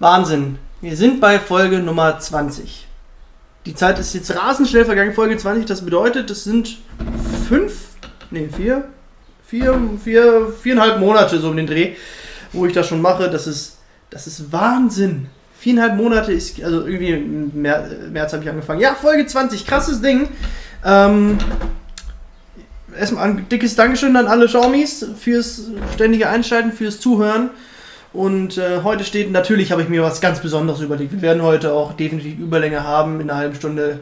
Wahnsinn. Wir sind bei Folge Nummer 20. Die Zeit ist jetzt rasend schnell vergangen. Folge 20, das bedeutet, es sind fünf, nee, vier, vier, vier, viereinhalb Monate so um den Dreh, wo ich das schon mache. Das ist, das ist Wahnsinn. Viereinhalb Monate ist, also irgendwie im März, habe ich angefangen. Ja, Folge 20, krasses Ding. Ähm, erstmal ein dickes Dankeschön an alle Xiaomis fürs ständige Einschalten, fürs Zuhören. Und äh, heute steht, natürlich habe ich mir was ganz Besonderes überlegt. Wir werden heute auch definitiv Überlänge haben. In einer halben Stunde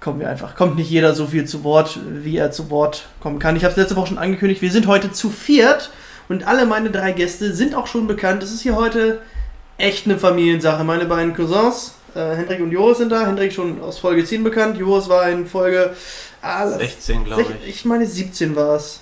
kommen wir einfach. Kommt nicht jeder so viel zu Wort, wie er zu Wort kommen kann. Ich habe es letzte Woche schon angekündigt. Wir sind heute zu viert und alle meine drei Gäste sind auch schon bekannt. Es ist hier heute echt eine Familiensache. Meine beiden Cousins, äh, Hendrik und Joris sind da. Hendrik schon aus Folge 10 bekannt. Joris war in Folge ah, 16, glaube ich. Ich meine 17 war es.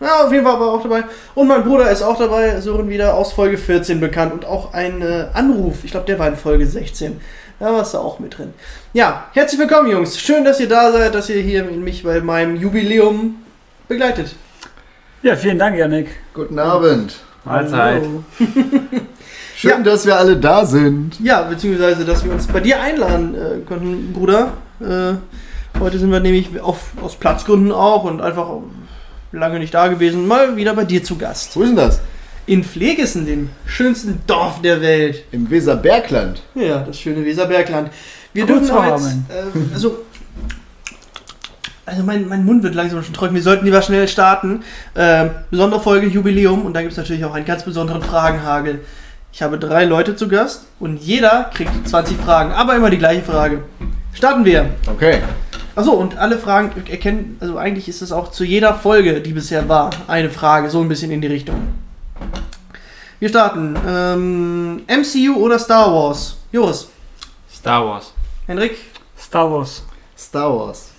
Ja, auf jeden Fall war er auch dabei. Und mein Bruder ist auch dabei, Sören wieder aus Folge 14 bekannt. Und auch ein äh, Anruf, ich glaube, der war in Folge 16. Da warst du auch mit drin. Ja, herzlich willkommen, Jungs. Schön, dass ihr da seid, dass ihr hier mich bei meinem Jubiläum begleitet. Ja, vielen Dank, Janik. Guten Abend. Mahlzeit. Schön, Ja. dass wir alle da sind. Ja, beziehungsweise, dass wir uns bei dir einladen äh, konnten, Bruder. Äh, heute sind wir nämlich auf, aus Platzgründen auch und einfach lange nicht da gewesen, mal wieder bei dir zu Gast. Wo ist denn das? In Pflegesen, dem schönsten Dorf der Welt. Im Weserbergland. Ja, das schöne Weserbergland. Wir Kurz dürfen auch jetzt, äh, also, also mein, mein Mund wird langsam schon trocken. Wir sollten lieber schnell starten. Ähm, besondere Folge Jubiläum und da gibt es natürlich auch einen ganz besonderen Fragenhagel. Ich habe drei Leute zu Gast und jeder kriegt 20 Fragen, aber immer die gleiche Frage. Starten wir. Okay. Achso, und alle Fragen erkennen, also eigentlich ist es auch zu jeder Folge, die bisher war, eine Frage, so ein bisschen in die Richtung. Wir starten. Ähm, MCU oder Star Wars? Joris, Star Wars. Henrik, Star Wars. Star Wars.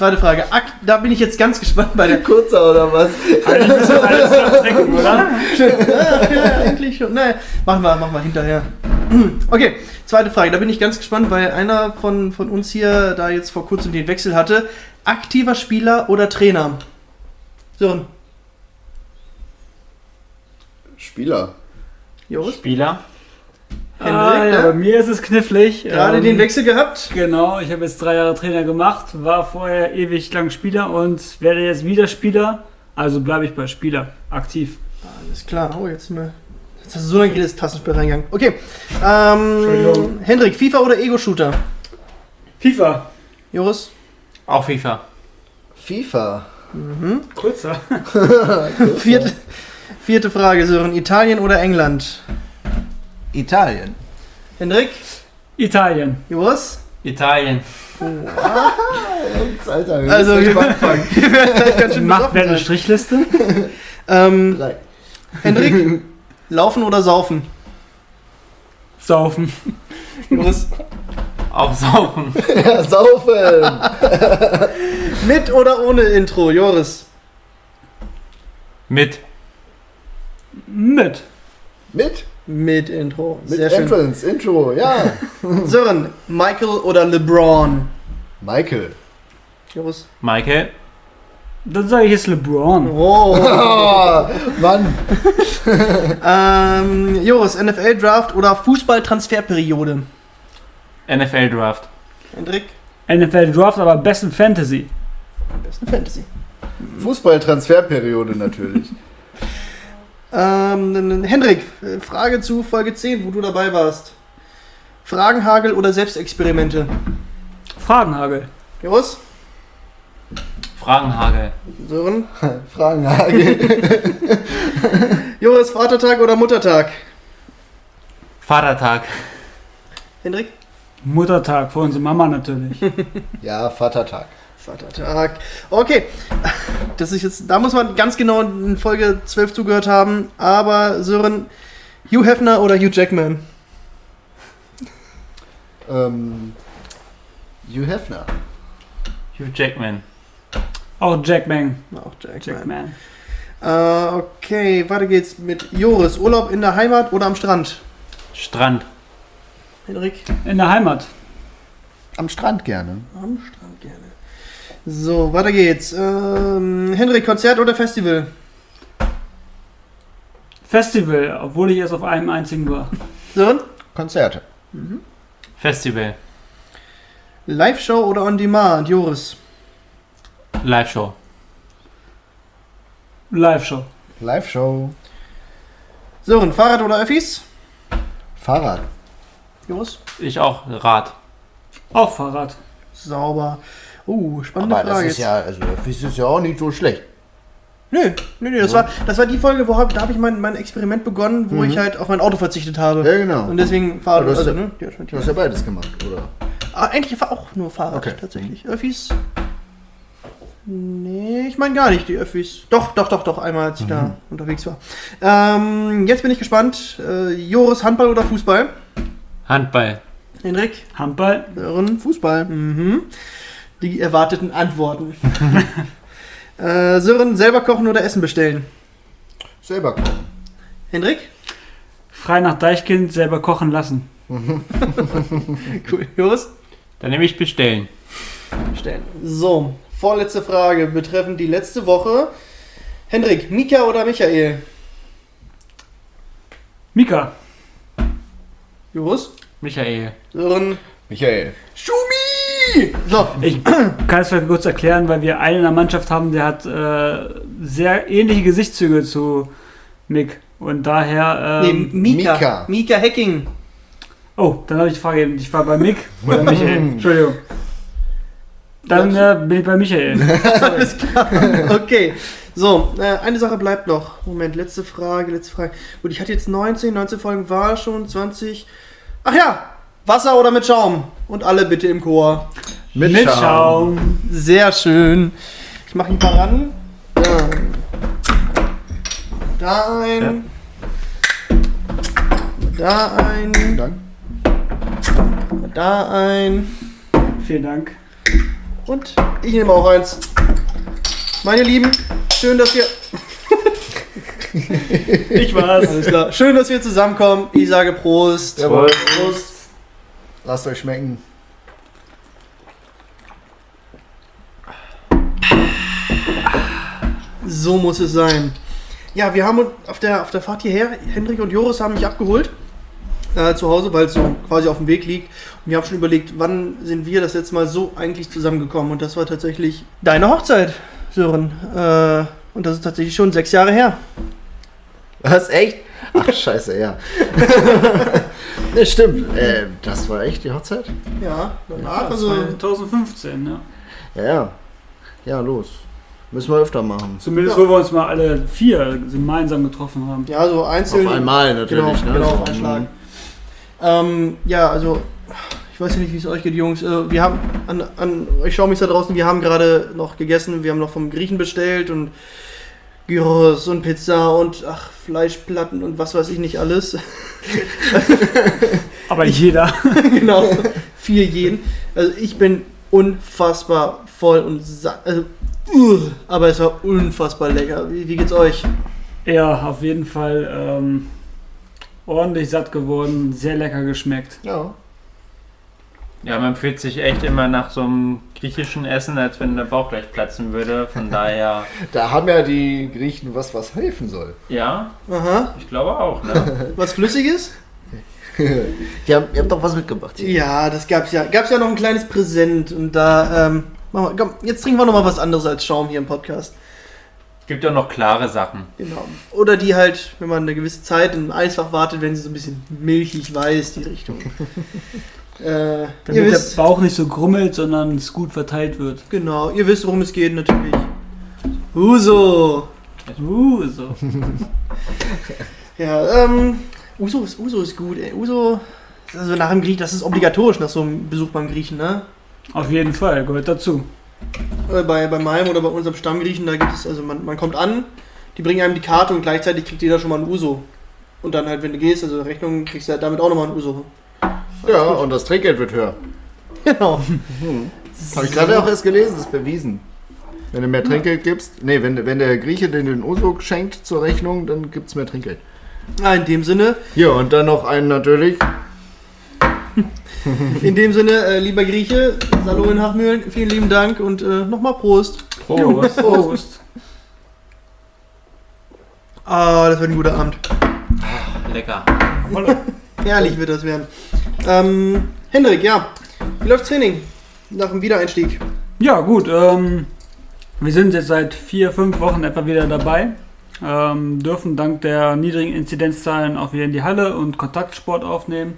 Zweite Frage. Ak da bin ich jetzt ganz gespannt bei der. Kurzer oder was? Eigentlich ist das alles Verdreckung, oder? Schön. Ja, ja, eigentlich schon. Naja, machen wir, machen wir hinterher. Okay, zweite Frage. Da bin ich ganz gespannt, weil einer von, von uns hier da jetzt vor kurzem den Wechsel hatte. Aktiver Spieler oder Trainer? So, Spieler. Joris, Spieler. Henrik, Ah, ja, ne? bei mir ist es knifflig. gerade Ähm, den Wechsel gehabt. Genau, ich habe jetzt drei Jahre Trainer gemacht, war vorher ewig lang Spieler und werde jetzt wieder Spieler. Also bleibe ich bei Spieler aktiv. Alles klar. Oh, jetzt sind wir. Jetzt hast du so lange jedes Tassenspiel reingegangen. Okay. Ähm, Entschuldigung. Hendrik, FIFA oder Ego-Shooter? FIFA. Joris? Auch FIFA. FIFA. Kurzer. Vierte, vierte Frage, Sören. Italien oder England? Italien. Hendrik? Italien. Joris? Italien. Alter, wir Also, müssen wir- gleich mal anfangen. Schön Macht wer eine. Strichliste? ähm, Drei. Hendrik? Laufen oder saufen? Saufen. Joris? Auch saufen. Ja, saufen. Mit oder ohne Intro? Joris? Mit. Mit. Mit? Mit Intro. Mit Sehr schön. Entrance, Intro, ja. Sören, Michael oder LeBron? Michael. Joris? Michael. Dann sage ich jetzt LeBron. Oh. Oh, Mann. ähm, Joris, NFL Draft oder Fußballtransferperiode? NFL Draft. Hendrik? NFL Draft, aber besten Fantasy. Besten Fantasy. Fußball-Transferperiode natürlich. Ähm, Hendrik, Frage zu Folge 10, wo du dabei warst. Fragenhagel oder Selbstexperimente? Fragenhagel. Joris? Fragenhagel. Sören? Fragenhagel. Joris, Vatertag oder Muttertag? Vatertag. Hendrik? Muttertag für unsere Mama natürlich. Ja, Vatertag. Vatertag. Okay. Das ist jetzt, da muss man ganz genau in Folge 12 zugehört haben. Aber Sören, Hugh Hefner oder Hugh Jackman? Ähm, Hugh Hefner. Hugh Jackman. Auch Jackman. Auch Jackman. Jackman. Äh, okay, weiter geht's mit Joris. Urlaub in der Heimat oder am Strand? Strand. Henrik? In der Heimat. Am Strand gerne. Am Strand gerne. So, weiter geht's. Ähm, Henrik, Konzert oder Festival? Festival, obwohl ich erst auf einem einzigen war. Sören? Konzerte. Festival. Live-Show oder On Demand? Joris? Live-Show. Live-Show. Live-Show. Sören, Fahrrad oder Öffis? Fahrrad. Joris? Ich auch Rad. Auch Fahrrad. Sauber. Uh, spannende Aber das Frage. ist ja, also das ist ja auch nicht so schlecht. Nö, nö, nö, das war, das war die Folge, wo hab, da habe ich mein, mein Experiment begonnen, wo Mhm. ich halt auf mein Auto verzichtet habe. Ja, genau. Und deswegen du hast also, ja- ne? Ja, Du hast ja beides gemacht, oder? Ah, eigentlich war auch nur Fahrrad Okay. tatsächlich. Öffis? Nee, ich meine gar nicht die Öffis. Doch, doch, doch, doch, einmal als ich da unterwegs war. Ähm, jetzt bin ich gespannt. Äh, Joris, Handball oder Fußball? Handball. Henrik? Handball. Fußball. Mhm. Die erwarteten Antworten. äh, Sören, selber kochen oder Essen bestellen? Selber kochen. Henrik? Frei nach Deichkind selber kochen lassen. Cool. Joris? Dann nehme ich bestellen. Stellen. So, vorletzte Frage betreffend die letzte Woche. Hendrik, Mika oder Michael? Mika. Joris? Michael. Sören? Michael. Schumi! So, Ich kann es vielleicht kurz erklären, weil wir einen in der Mannschaft haben, der hat äh, sehr ähnliche Gesichtszüge zu Mick. Und daher. nee, Ähm, Mika. Mika. Mika Hacking. oh, dann habe ich die Frage. Ich war bei Mick oder Michael. Entschuldigung. Dann äh, bin ich bei Michael. Alles klar. Okay. So, äh, eine Sache bleibt noch. Moment, letzte Frage, letzte Frage. Gut, ich hatte jetzt 19, 19 Folgen war schon, 20. Ach ja, Wasser oder mit Schaum? Und alle bitte im Chor. Mit, Mit Schaum. Schaum. Sehr schön. Ich mache ihn mal ran. Da ein. Da ein. Dank. Da ein. Vielen Dank. Und ich nehme auch eins. Meine Lieben, schön, dass wir. Ich war's. Alles klar. Schön, dass wir zusammenkommen. Ich sage Prost. Jawohl. Prost. Lasst euch schmecken. So muss es sein. Ja, wir haben uns auf der, auf der Fahrt hierher, Hendrik und Joris haben mich abgeholt. Äh, zu Hause, weil es so quasi auf dem Weg liegt. Und wir haben schon überlegt, wann sind wir das letzte Mal so eigentlich zusammengekommen. Und das war tatsächlich deine Hochzeit, Sören. Äh, und das ist tatsächlich schon sechs Jahre her. Was, echt? Ach, scheiße, ja. ne, stimmt. Äh, das war echt die Hochzeit? Ja, danach. Das Also, war 2015, ja. Ja, ja. Ja, los. Müssen wir öfter machen. Zumindest, Ja. wo wir uns mal alle vier gemeinsam getroffen haben. ja, so einzeln. Auf einmal natürlich, genau, ne? Genau, auf einen Schlag. Ähm, ja, also, ich weiß ja nicht, wie es euch geht, Jungs. Äh, wir haben, an, an euch schauen mich da draußen, wir haben gerade noch gegessen, wir haben noch vom Griechen bestellt und Gyros und Pizza und ach, Fleischplatten und was weiß ich nicht alles. Aber jeder. genau, vier jeden. Also ich bin unfassbar voll und satt. Also, uh, aber es war unfassbar lecker. Wie, wie geht's euch? Ja, auf jeden Fall ähm, ordentlich satt geworden, sehr lecker geschmeckt. Ja. Ja, man fühlt sich echt immer nach so einem griechischen Essen, als wenn der Bauch gleich platzen würde. Von daher, Da haben ja die Griechen was, was helfen soll. ja, Aha, ich glaube auch, ne? was Flüssiges? Die haben, ihr habt doch was mitgebracht hier. Ja, das gab's ja. Gab's ja noch ein kleines Präsent und da, ähm, machen wir, komm, jetzt trinken wir noch mal was anderes als Schaum hier im Podcast. Gibt ja noch klare Sachen. Genau. Oder die halt, wenn man eine gewisse Zeit im Eisfach wartet, wenn sie so ein bisschen milchig weiß, die Richtung. Äh, Damit wisst, der Bauch nicht so grummelt, sondern es gut verteilt wird. genau, ihr wisst, worum es geht natürlich. Uso. Uh, so. Ja, ähm, Uso ist, Uso ist gut, ey. Uso, also nach dem Griech, das ist obligatorisch nach so einem Besuch beim Griechen, ne? Auf jeden Fall, gehört dazu. Äh, bei, bei meinem oder bei unserem Stammgriechen, da gibt es, also man, man kommt an, die bringen einem die Karte und gleichzeitig kriegt jeder schon mal ein Uso. Und dann halt, wenn du gehst, also Rechnung, kriegst du halt damit auch nochmal einen Uso. Ja, und das Trinkgeld wird höher. Genau. Habe ich gerade auch erst gelesen, das ist bewiesen. Wenn du mehr Trinkgeld gibst, nee, wenn, wenn der Grieche den den Uso schenkt zur Rechnung, dann gibt es mehr Trinkgeld. Ah, in dem Sinne, Hier, und dann noch einen natürlich. in dem Sinne, äh, lieber Grieche, Salo in Hachmühlen, vielen lieben Dank und äh, nochmal Prost. Prost. Prost. Ah, das wird ein guter Abend. Lecker. Herrlich wird das werden. Ähm, Hendrik, ja. Wie läuft Training? Nach dem Wiedereinstieg. Ja, gut. Ähm, wir sind jetzt seit vier, fünf Wochen etwa wieder dabei. Ähm, dürfen dank der niedrigen Inzidenzzahlen auch wieder in die Halle und Kontaktsport aufnehmen.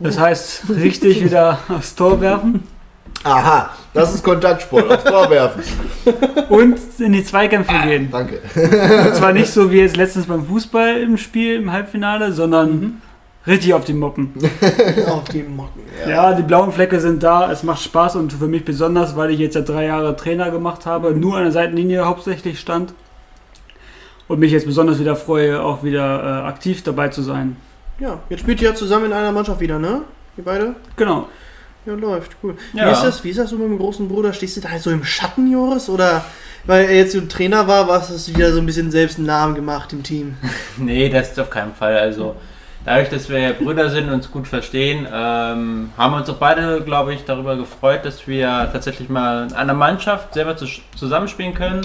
Das heißt, richtig wieder aufs Tor werfen Aha, das ist Kontaktsport, aufs Tor werfen. und in die Zweikämpfe gehen. Danke. Und zwar nicht so wie jetzt letztens beim Fußball im Spiel im Halbfinale, sondern richtig auf die Moppen. Auf die Mocken. Ja, die blauen Flecke sind da. Es macht Spaß und für mich besonders, weil ich jetzt seit drei Jahren Trainer gemacht habe, nur an der Seitenlinie hauptsächlich stand. Und mich jetzt besonders wieder freue, auch wieder äh, aktiv dabei zu sein. Ja, jetzt spielt ihr ja zusammen in einer Mannschaft wieder, ne? Ihr beide? Genau. Ja, läuft, cool. Wie Ja. ist das? Wie ist das so mit dem großen Bruder? Stehst du da so im Schatten, Joris? Oder weil er jetzt so ein Trainer war, warst du wieder so ein bisschen selbst einen Namen gemacht im Team? Nee, das ist auf keinen Fall. Also dadurch, dass wir Brüder sind und uns gut verstehen, ähm, haben wir uns auch beide, glaube ich, darüber gefreut, dass wir tatsächlich mal in einer Mannschaft selber zu, zusammenspielen können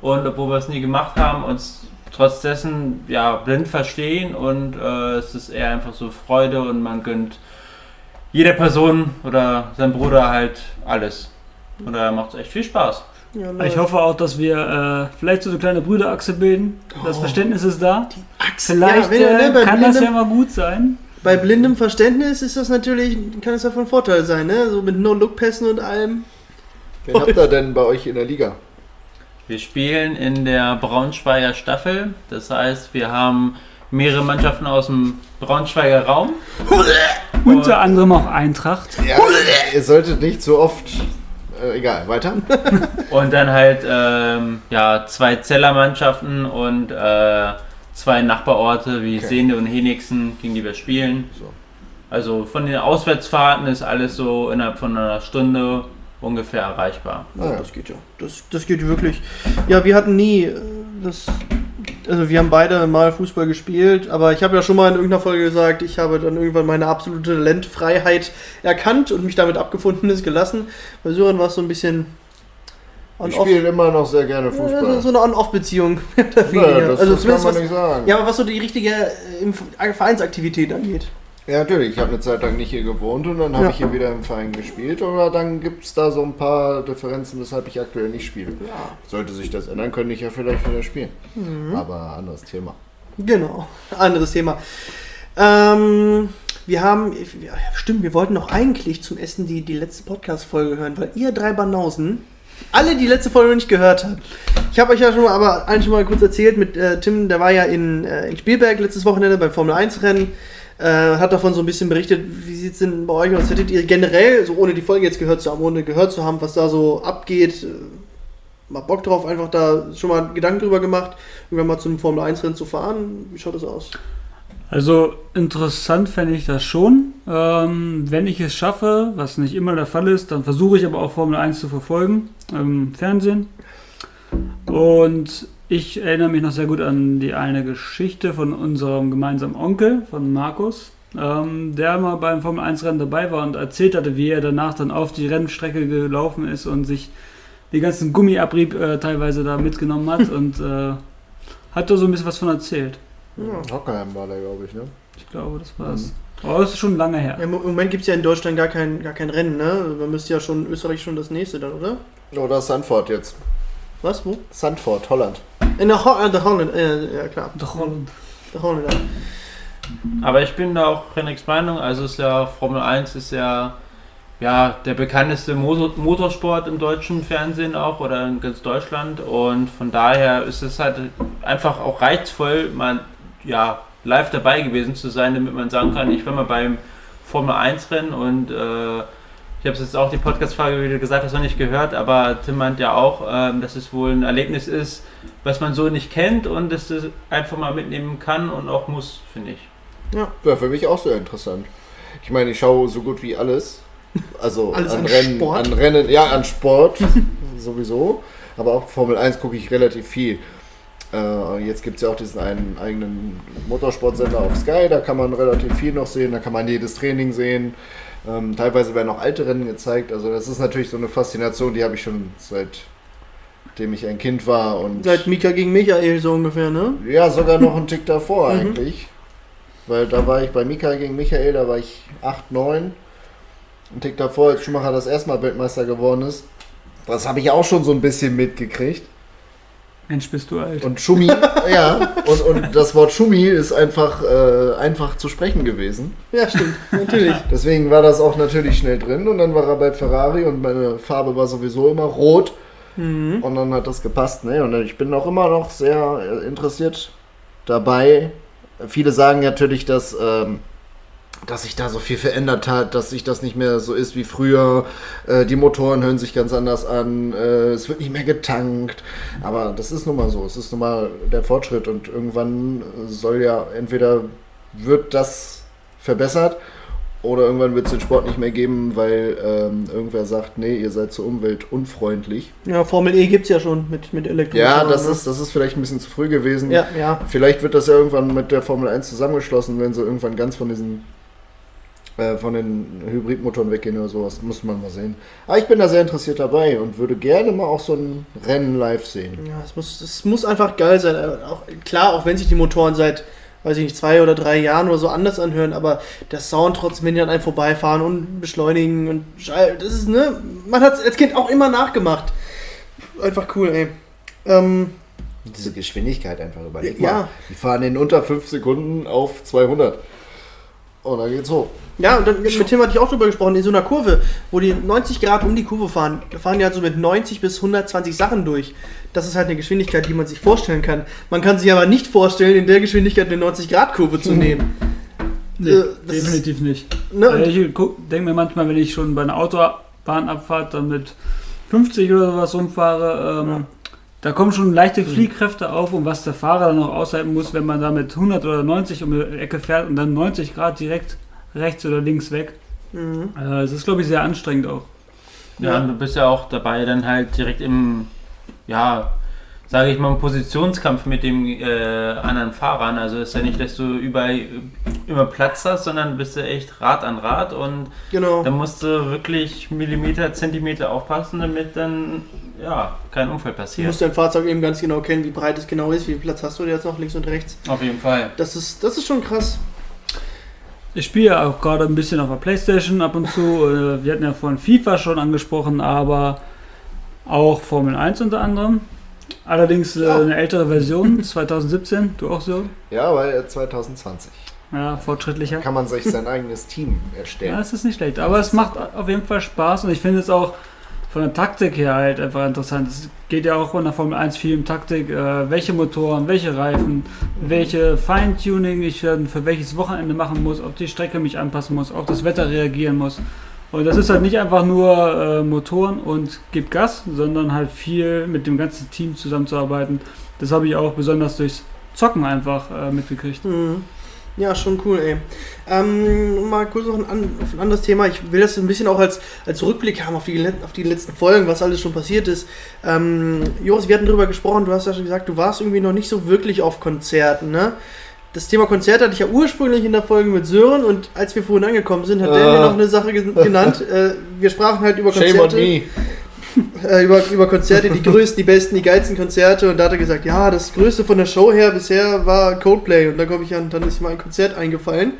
und obwohl wir es nie gemacht haben, uns trotz dessen ja blind verstehen und äh, es ist eher einfach so Freude und man gönnt jeder Person oder seinem Bruder halt alles. Und da macht es echt viel Spaß. Ja, Ich läuft. hoffe auch, dass wir äh, vielleicht so eine kleine Brüderachse bilden. Das Oh. Verständnis ist da. Achse. Vielleicht ja, wenn, äh, ne, bei, kann das ja blindem, mal gut sein. bei blindem Verständnis ist das natürlich, kann es ja von Vorteil sein, ne? So mit No-Look-Pässen und allem. Wen habt ihr denn bei euch in der Liga? Wir spielen in der Braunschweiger Staffel. Das heißt, wir haben mehrere Mannschaften aus dem Braunschweiger Raum. Unter anderem auch Eintracht. Ja, ihr solltet nicht so oft. Äh, egal, weiter. Und dann halt ähm, ja, zwei Zellermannschaften und äh, zwei Nachbarorte wie Okay. Sehne und Henigsen, gegen die wir spielen. So. Also von den Auswärtsfahrten ist alles so innerhalb von einer Stunde ungefähr erreichbar. Ah, ja. Das geht ja. Das, das geht wirklich. Ja, wir hatten nie äh, das. Also wir haben beide mal Fußball gespielt, aber ich habe ja schon mal in irgendeiner Folge gesagt, ich habe dann irgendwann meine absolute Talentfreiheit erkannt und mich damit abgefunden ist gelassen. Bei Sören war es so ein bisschen Ich spiele immer noch sehr gerne Ja, so, Fußball. so eine On-Off-Beziehung. Ja, das, also das kann man was, nicht sagen. ja, aber was so die richtige äh, Vereinsaktivität angeht. Ja, natürlich. Ich habe eine Zeit lang nicht hier gewohnt und dann habe Ja. ich hier wieder im Verein gespielt. Oder dann gibt es da so ein paar Differenzen, weshalb ich aktuell nicht spiele. Sollte sich das ändern, könnte ich ja vielleicht wieder spielen. Mhm. Aber anderes Thema. Genau, anderes Thema. Ähm, wir haben, ja, stimmt, wir wollten noch eigentlich zum Essen die, die letzte Podcast-Folge hören, weil ihr drei Banausen alle die letzte Folge noch nicht gehört habt. Ich habe euch ja schon mal, aber eigentlich schon mal kurz erzählt mit äh, Tim, der war ja in, äh, in Spielberg letztes Wochenende beim Formel-1-Rennen. Äh, hat davon so ein bisschen berichtet, wie sieht es denn bei euch aus? Hättet ihr generell, so ohne die Folge jetzt gehört zu haben, ohne gehört zu haben, was da so abgeht, äh, mal Bock drauf, einfach da schon mal Gedanken drüber gemacht, irgendwann mal zum Formel-1-Rennen zu fahren? Wie schaut das aus? Also interessant fände ich das schon. Ähm, wenn ich es schaffe, was nicht immer der Fall ist, dann versuche ich aber auch Formel 1 zu verfolgen im Fernsehen. Und ich erinnere mich noch sehr gut an die eine Geschichte von unserem gemeinsamen Onkel, von Markus, ähm, der mal beim Formel 1 Rennen dabei war und erzählt hatte, wie er danach dann auf die Rennstrecke gelaufen ist und sich den ganzen Gummiabrieb äh, teilweise da mitgenommen hat und äh, hat da so ein bisschen was von erzählt. Ja. Hockenheim war der, glaube ich, ne? Ich glaube, das war's. Aber das ist schon lange her. Ja, Im Moment gibt es ja in Deutschland gar kein, gar kein Rennen, ne? Also Man müsste ja schon Österreich schon das nächste dann, oder? Oder Sandford jetzt. Was? Wo? Sandford, Holland. In der, Ho äh, der Holland, äh, ja klar. Doch, Holland. Der Holland. Aber ich bin da auch Henriks Meinung, also ist ja Formel 1 ist ja, ja der bekannteste Motor Motorsport im deutschen Fernsehen auch oder in ganz Deutschland und von daher ist es halt einfach auch reizvoll, mal ja, live dabei gewesen zu sein, damit man sagen kann, ich war mal beim Formel 1 Rennen und äh, Ich habe jetzt auch die Podcast-Frage, wie du gesagt hast, noch nicht gehört, aber Tim meint ja auch, ähm, dass es wohl ein Erlebnis ist, was man so nicht kennt und dass es einfach mal mitnehmen kann und auch muss, finde ich. Ja, für mich auch sehr interessant. Ich meine, ich schaue so gut wie alles. Also Alles an, an Rennen, Sport? an Rennen, ja, an Sport sowieso. Aber auch Formel 1 gucke ich relativ viel. Äh, jetzt gibt es ja auch diesen einen eigenen Motorsportsender auf Sky, da kann man relativ viel noch sehen, da kann man jedes Training sehen. Ähm, teilweise werden auch alte Rennen gezeigt. Also das ist natürlich so eine Faszination, die habe ich schon seitdem ich ein Kind war und Seit Mika gegen Michael so ungefähr, ne? ja, sogar noch einen Tick davor Mhm. eigentlich. Weil da war ich bei Mika gegen Michael, da war ich 8, 9. Ein Tick davor, als Schumacher das erste Mal Weltmeister geworden ist. Das habe ich auch schon so ein bisschen mitgekriegt. Mensch, bist du alt. Und Schumi, ja, und, und das Wort Schumi ist einfach, äh, einfach zu sprechen gewesen. Ja, stimmt, natürlich. Deswegen war das auch natürlich schnell drin. Und dann war er bei Ferrari und meine Farbe war sowieso immer rot. Mhm. Und dann hat das gepasst. Ne? Und ich bin auch immer noch sehr äh, interessiert dabei. Viele sagen natürlich, dass, ähm, dass sich da so viel verändert hat, dass sich das nicht mehr so ist wie früher. Äh, die Motoren hören sich ganz anders an. Äh, es wird nicht mehr getankt. Aber das ist nun mal so. Es ist nun mal der Fortschritt. Und irgendwann soll ja entweder wird das verbessert oder irgendwann wird es den Sport nicht mehr geben, weil ähm, irgendwer sagt, nee, ihr seid so umweltunfreundlich. Ja, Formel E gibt's ja schon mit, mit Elektro. Ja, das ist, das ist vielleicht ein bisschen zu früh gewesen. Ja, ja. Vielleicht wird das ja irgendwann mit der Formel 1 zusammengeschlossen, wenn sie irgendwann ganz von diesen äh, von den Hybridmotoren weggehen oder sowas. Muss man mal sehen. Aber ich bin da sehr interessiert dabei und würde gerne mal auch so ein Rennen live sehen. Ja, es muss, es muss einfach geil sein. Äh, Auch, klar, auch wenn sich die Motoren seit, weiß ich nicht, zwei oder drei Jahren oder so anders anhören, aber der Sound trotzdem, wenn die an einem vorbeifahren und beschleunigen und Schall, das ist, ne, man hat es als Kind auch immer nachgemacht. Einfach cool, ey. Ähm, Diese Geschwindigkeit einfach überleg Ja. mal. Die fahren in unter 5 Sekunden auf 200. Und dann geht's hoch. ja, und dann mit Tim hatte ich auch drüber gesprochen, in so einer Kurve, wo die 90 Grad um die Kurve fahren, da fahren die halt so mit 90 bis 120 Sachen durch. Das ist halt eine Geschwindigkeit, die man sich vorstellen kann. Man kann sich aber nicht vorstellen, in der Geschwindigkeit eine 90 Grad Kurve zu nehmen. Nee, Äh, das ist- definitiv nicht. Ne? Äh, Ich denke mir manchmal, wenn ich schon bei einer Autobahnabfahrt dann mit 50 oder sowas rumfahre, ähm, da kommen schon leichte Fliehkräfte auf und was der Fahrer dann noch aushalten muss, wenn man da mit 100 oder 90 um die Ecke fährt und dann 90 Grad direkt rechts oder links weg. Mhm. Äh, Das ist, glaube ich, sehr anstrengend auch. Ja, Ja. und du bist ja auch dabei, dann halt direkt im, ja, sage ich mal, im Positionskampf mit den äh, anderen Fahrern. Also ist ja nicht, dass du überall immer Platz hast, sondern bist du echt Rad an Rad und Genau. da musst du wirklich Millimeter, Zentimeter aufpassen, damit dann, ja, kein Unfall Du passiert. musst dein Fahrzeug eben ganz genau kennen, wie breit es genau ist, wie viel Platz hast du jetzt noch links und rechts. Auf jeden Fall. Das ist, das ist schon krass. Ich spiele ja auch gerade ein bisschen auf der Playstation ab und zu. Äh, Wir hatten ja vorhin FIFA schon angesprochen, aber auch Formel 1 unter anderem. Allerdings äh, Ja. eine ältere Version, 2017. Du auch so? Ja, weil 2020 Ja, fortschrittlicher. kann man sich sein eigenes Team Ja, erstellen. es ist nicht schlecht. Aber es macht auf jeden Fall Spaß und ich finde es auch von der Taktik her halt einfach interessant. Es geht ja auch in der Formel 1 viel um Taktik. Äh, welche Motoren, welche Reifen, welche Feintuning ich dann für welches Wochenende machen muss, ob die Strecke mich anpassen muss, auf das Wetter reagieren muss. Und das ist halt nicht einfach nur äh, Motoren und gib Gas, sondern halt viel mit dem ganzen Team zusammenzuarbeiten. Das habe ich auch besonders durchs Zocken einfach äh, mitgekriegt. Mhm. Ja, schon cool, ey. Ähm, mal kurz noch ein, auf ein anderes Thema. Ich will das ein bisschen auch als, als Rückblick haben auf die, auf die letzten Folgen, was alles schon passiert ist. Ähm, Joris, wir hatten darüber gesprochen, du hast ja schon gesagt, du warst irgendwie noch nicht so wirklich auf Konzerten, ne? Das Thema Konzerte hatte ich ja ursprünglich in der Folge mit Sören und als wir vorhin angekommen sind, hat der Äh. mir noch eine Sache ge genannt. Äh, wir sprachen halt über Shame on Konzerte. me. äh, über, über Konzerte, die größten, die besten, die geilsten Konzerte. Und da hat er gesagt, ja, das Größte von der Show her bisher war Coldplay. Und da komme ich an, dann ist ihm ein Konzert eingefallen,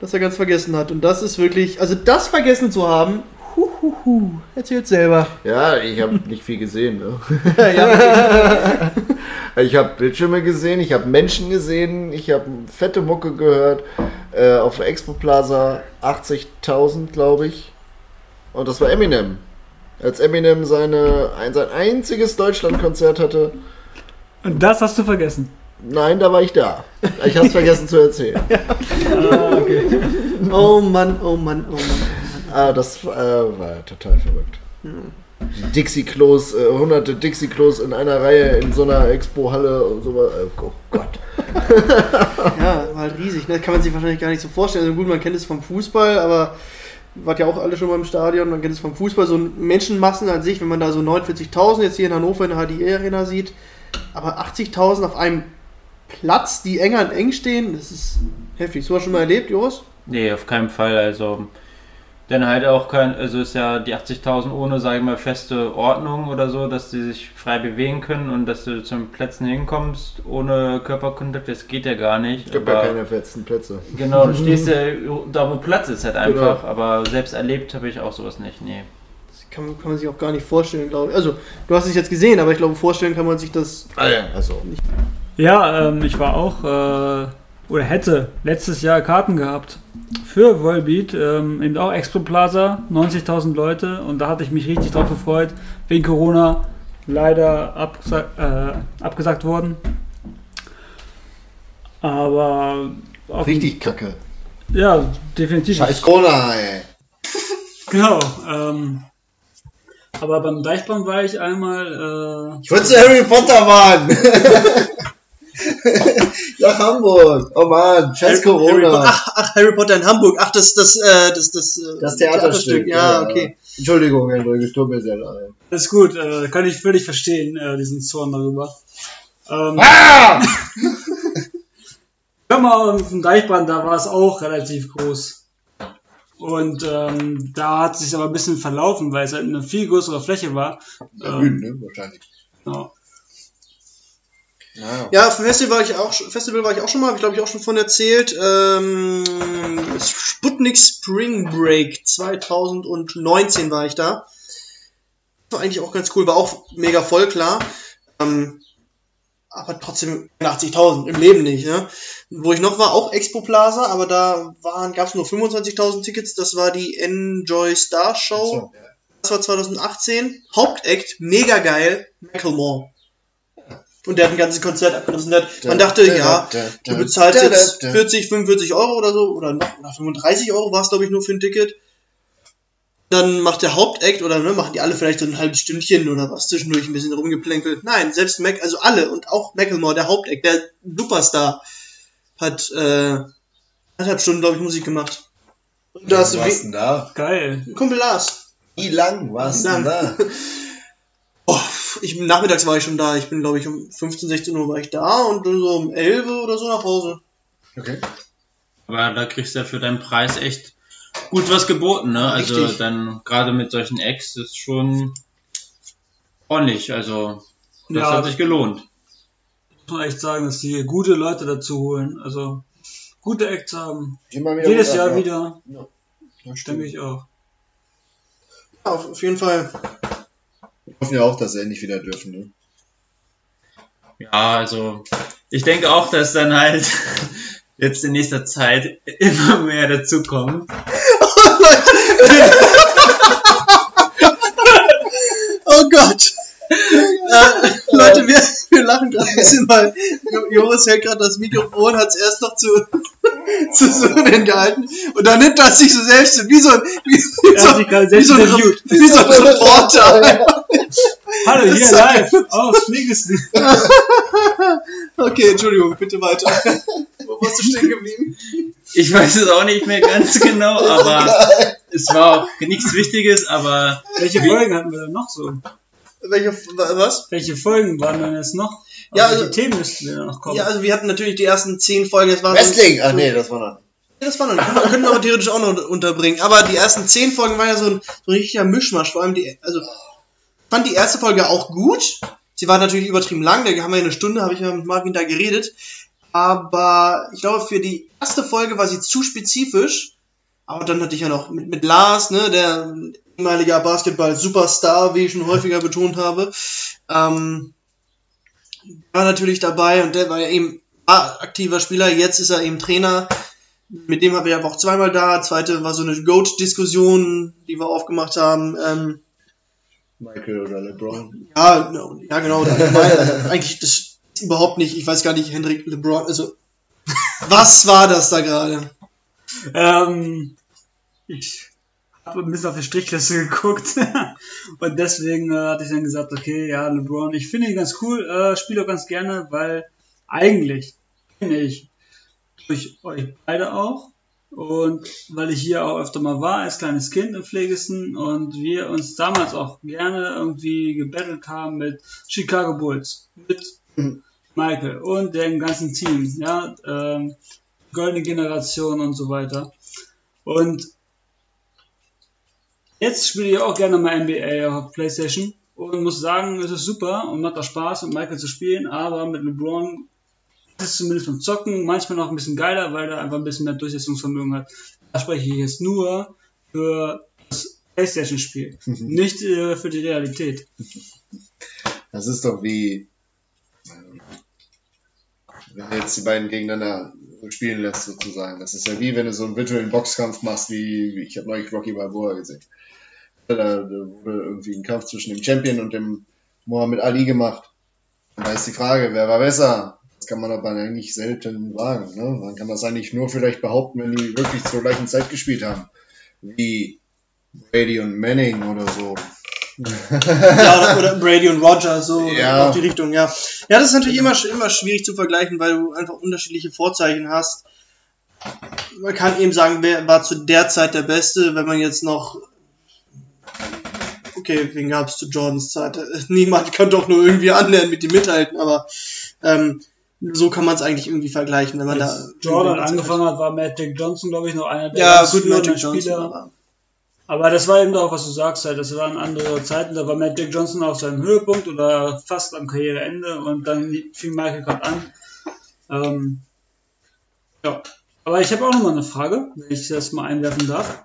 das er ganz vergessen hat. Und das ist wirklich, also das vergessen zu haben, huhuhu, erzählt selber. Ja, ich habe nicht viel gesehen. Ne? Ich habe Bildschirme gesehen, ich habe Menschen gesehen, ich habe fette Mucke gehört. Äh, auf der Expo Plaza 80.000, glaube ich. Und das war Eminem. Als Eminem seine, ein, sein einziges Deutschlandkonzert hatte. Und das hast du vergessen. Nein, da war ich da. Ich habe es vergessen zu erzählen. Ah, okay. oh Mann, oh Mann, oh Mann. Mann. Ah, das äh, war total verrückt. Die Dixie-Klos, äh, hunderte Dixie-Klos in einer Reihe in so einer Expo-Halle und so. Äh, oh Gott. Ja, war halt riesig. Ne? Kann man sich wahrscheinlich gar nicht so vorstellen. Also gut, man kennt es vom Fußball, aber wart ja auch alle schon mal im Stadion. Man kennt es vom Fußball. So Menschenmassen an sich, wenn man da so 49.000 jetzt hier in Hannover in der HDE-Arena sieht. Aber 80.000 auf einem Platz, die eng an eng stehen, das ist heftig. So hast du schon mal erlebt, Joris? Nee, auf keinen Fall. Also, dann halt auch kein, also ist ja die 80.000 ohne, sage ich mal, feste Ordnung oder so, dass die sich frei bewegen können und dass du zu den Plätzen hinkommst ohne Körperkontakt, das geht ja gar nicht. Es gibt ja Aber- keine festen Plätze. Genau, du stehst ja da, wo Platz ist halt einfach, Genau. aber selbst erlebt habe ich auch sowas nicht, nee. Das kann, kann man sich auch gar nicht vorstellen, glaube ich. Also, du hast es jetzt gesehen, aber ich glaube, vorstellen kann man sich das. Ah, ja, also. Ja, ähm, ich war auch, äh, oder hätte letztes Jahr Karten gehabt für Volbeat, ähm, eben auch Expo Plaza, 90.000 Leute und da hatte ich mich richtig drauf gefreut, wegen Corona leider abgesa äh, abgesagt worden. Aber auf Richtig kacke. Ja, definitiv. Scheiß Corona, ey. Genau. Ähm, aber beim Deichbrand war ich einmal. Äh, Ich wollte zu Harry Potter, Mann. Nach Hamburg. Oh Mann, scheiß Harry Corona. Ach, ach, Harry Potter in Hamburg. Ach, das, das, äh, das, das, äh, Das Theaterstück. Ja, okay. Entschuldigung, Hendrik, es tut mir sehr leid. ist gut, äh, kann ich völlig verstehen, äh, diesen Zorn darüber. Ähm, Ah! Hör mal, auf dem Deichbrand, da war es auch relativ groß. Und ähm, da hat es sich aber ein bisschen verlaufen, weil es halt eine viel größere Fläche war. Erhöhen, ne? Wahrscheinlich. Genau. Ja. Ja, Festival war ich auch, schon- Festival war ich auch schon mal, habe ich glaube ich auch schon von erzählt. Ähm, Sputnik Spring Break 2019 war ich da. War eigentlich auch ganz cool, war auch mega voll, klar. Ähm, aber trotzdem 80.000 im Leben nicht, ne? Wo ich noch war, auch Expo Plaza, aber da waren, gab es nur 25.000 Tickets. Das war die Enjoy Star Show. Das war 2018. Hauptakt, mega geil, Macklemore. Und der hat ein ganzes Konzert abgerissen. Der hat- Man dachte, ja, du bezahlst jetzt 40, 45 Euro oder so, oder noch, oder 35 Euro war es, glaube ich, nur für ein Ticket. Dann macht der Hauptakt, oder ne, machen die alle vielleicht so ein halbes Stündchen oder was zwischendurch ein bisschen rumgeplänkelt. Nein, selbst Mac, also alle und auch Macklemore, der Hauptakt, der Superstar, hat äh, anderthalb Stunden, glaube ich, Musik gemacht. Und da hast du warst denn da? Geil. Kumpel Lars. Wie lang warst du denn da? Oh, ich, nachmittags war ich schon da. Ich bin, glaube ich, um 15, 16 Uhr war ich da und dann so um 11 oder so nach Hause. Okay. Aber da kriegst du ja für deinen Preis echt gut was geboten, ne? Also Richtig. dann gerade mit solchen Acts ist schon ordentlich, also das Ja. hat sich gelohnt. Muss man echt sagen, dass die gute Leute dazu holen. Also gute Acts haben. Immer wieder Jedes gut Jahr ab, wieder. Ja, stimmt. ich auch. Ja, auf, auf jeden Fall. Wir hoffen ja auch, dass sie endlich wieder dürfen. Ne? Ja, also ich denke auch, dass dann halt jetzt in nächster Zeit immer mehr dazukommt. Oh Gott! Äh, Leute, wir, wir lachen gerade ein bisschen, weil Jo- Joris hält gerade das Mikrofon, hat es erst noch zu, zu Sören gehalten und dann nimmt er sich so selbst wie so, ein- wie, wie so, wie so, ein, wie so ein Reporter. Hallo, hier live aus Fliegesen. Okay, Entschuldigung, bitte weiter. Wo warst du stehen geblieben? Ich weiß es auch nicht mehr ganz genau, aber es war auch nichts Wichtiges, aber Welche Folgen hatten wir denn noch so? Welche, was? Welche Folgen waren denn jetzt noch? Ja, welche also- Themen müssten wir noch kommen? Ja, also wir hatten natürlich die ersten zehn Folgen. Das war so- Wrestling! Ach nee, das war noch. Das war noch nicht. Können wir- Können wir aber theoretisch auch noch unterbringen. Aber die ersten zehn Folgen waren ja so ein, so ein richtiger Mischmasch. Vor allem die, also, ich fand die erste Folge auch gut. Sie war natürlich übertrieben lang. Da haben wir eine Stunde, habe ich ja mit Marvin da geredet. Aber ich glaube, für die erste Folge war sie zu spezifisch. Aber dann hatte ich ja noch mit, mit Lars, ne, der ehemaliger Basketball-Superstar, wie ich schon häufiger betont habe, ähm, war natürlich dabei und der war ja eben aktiver Spieler. Jetzt ist er eben Trainer mit dem haben wir aber auch zweimal da. Zweite war so eine Goat-Diskussion, die wir aufgemacht haben. Ähm, Michael oder LeBron. ja, no, ja, genau. Eigentlich das überhaupt nicht. Ich weiß gar nicht, Hendrik LeBron. Also, was war das da gerade? Ähm, ich habe ein bisschen auf die Strichliste geguckt. und deswegen äh, hatte ich dann gesagt, okay, ja, LeBron, ich finde ihn ganz cool, äh, spiele auch ganz gerne, weil eigentlich kenne ich durch euch beide auch. Und weil ich hier auch öfter mal war als kleines Kind im Pflegesten und wir uns damals auch gerne irgendwie gebettelt haben mit Chicago Bulls, mit Michael und dem ganzen Team, ja, ähm, goldene Generation und so weiter. Und jetzt spiele ich auch gerne mal NBA auf Playstation und muss sagen, es ist super und macht auch Spaß mit Michael zu spielen, aber mit LeBron ist es zumindest beim Zocken manchmal noch ein bisschen geiler, weil er einfach ein bisschen mehr Durchsetzungsvermögen hat. Da spreche ich jetzt nur für das Playstation-Spiel, nicht äh, für die Realität. Das ist doch wie, wenn jetzt die beiden gegeneinander spielen lässt, sozusagen. Das ist ja wie, wenn du so einen virtuellen Boxkampf machst, wie, wie ich habe neulich Rocky Balboa gesehen. Da, wurde irgendwie ein Kampf zwischen dem Champion und dem Muhammad Ali gemacht. Da ist die Frage, wer war besser? Das kann man aber eigentlich selten sagen. Ne? Man kann das eigentlich nur vielleicht behaupten, wenn die wirklich zur gleichen Zeit gespielt haben. Wie Brady und Manning oder so. Ja, oder, oder Brady und Roger, so Ja. auf die Richtung, ja. Ja, das ist natürlich immer, immer schwierig zu vergleichen, weil du einfach unterschiedliche Vorzeichen hast. Man kann eben sagen, wer war zu der Zeit der Beste, wenn man jetzt noch. Okay, wen gab es zu Jordans Zeit? Niemand kann doch nur irgendwie annähernd mit ihm mithalten, aber ähm, so kann man es eigentlich irgendwie vergleichen, wenn man da. Als Jordan angefangen hat, war Magic Johnson, glaube ich, noch einer der Ja, gut, Magic Johnson. Spieler. Aber, das war eben auch, was du sagst, halt, das waren andere Zeiten, da war Magic Johnson auf seinem Höhepunkt oder fast am Karriereende und dann fing Michael gerade an. Ähm, ja, aber ich habe auch noch mal eine Frage, wenn ich das mal einwerfen darf.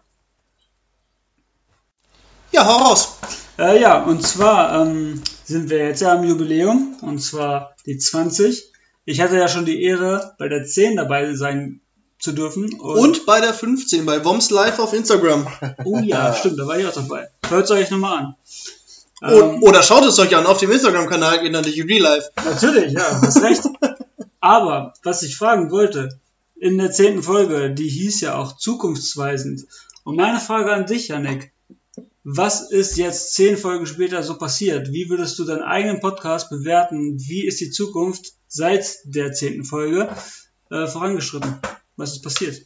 ja, hau raus. Äh, ja, und zwar ähm, sind wir jetzt ja am Jubiläum, und zwar die 20. Ich hatte ja schon die Ehre, bei der 10 dabei sein zu dürfen. Und bei der 15, bei Woms Live auf Instagram. Oh ja, stimmt, da war ich auch dabei. Hört es euch nochmal an. Ähm, Oder schaut es euch an, auf dem Instagram-Kanal geht natürlich Real Life. Natürlich, ja, hast recht. Aber was ich fragen wollte, in der zehnten Folge, die hieß ja auch zukunftsweisend. Und meine Frage an dich, Janik, was ist jetzt zehn Folgen später so passiert? Wie würdest du deinen eigenen Podcast bewerten? Wie ist die Zukunft seit der zehnten Folge äh, vorangeschritten? Was ist passiert?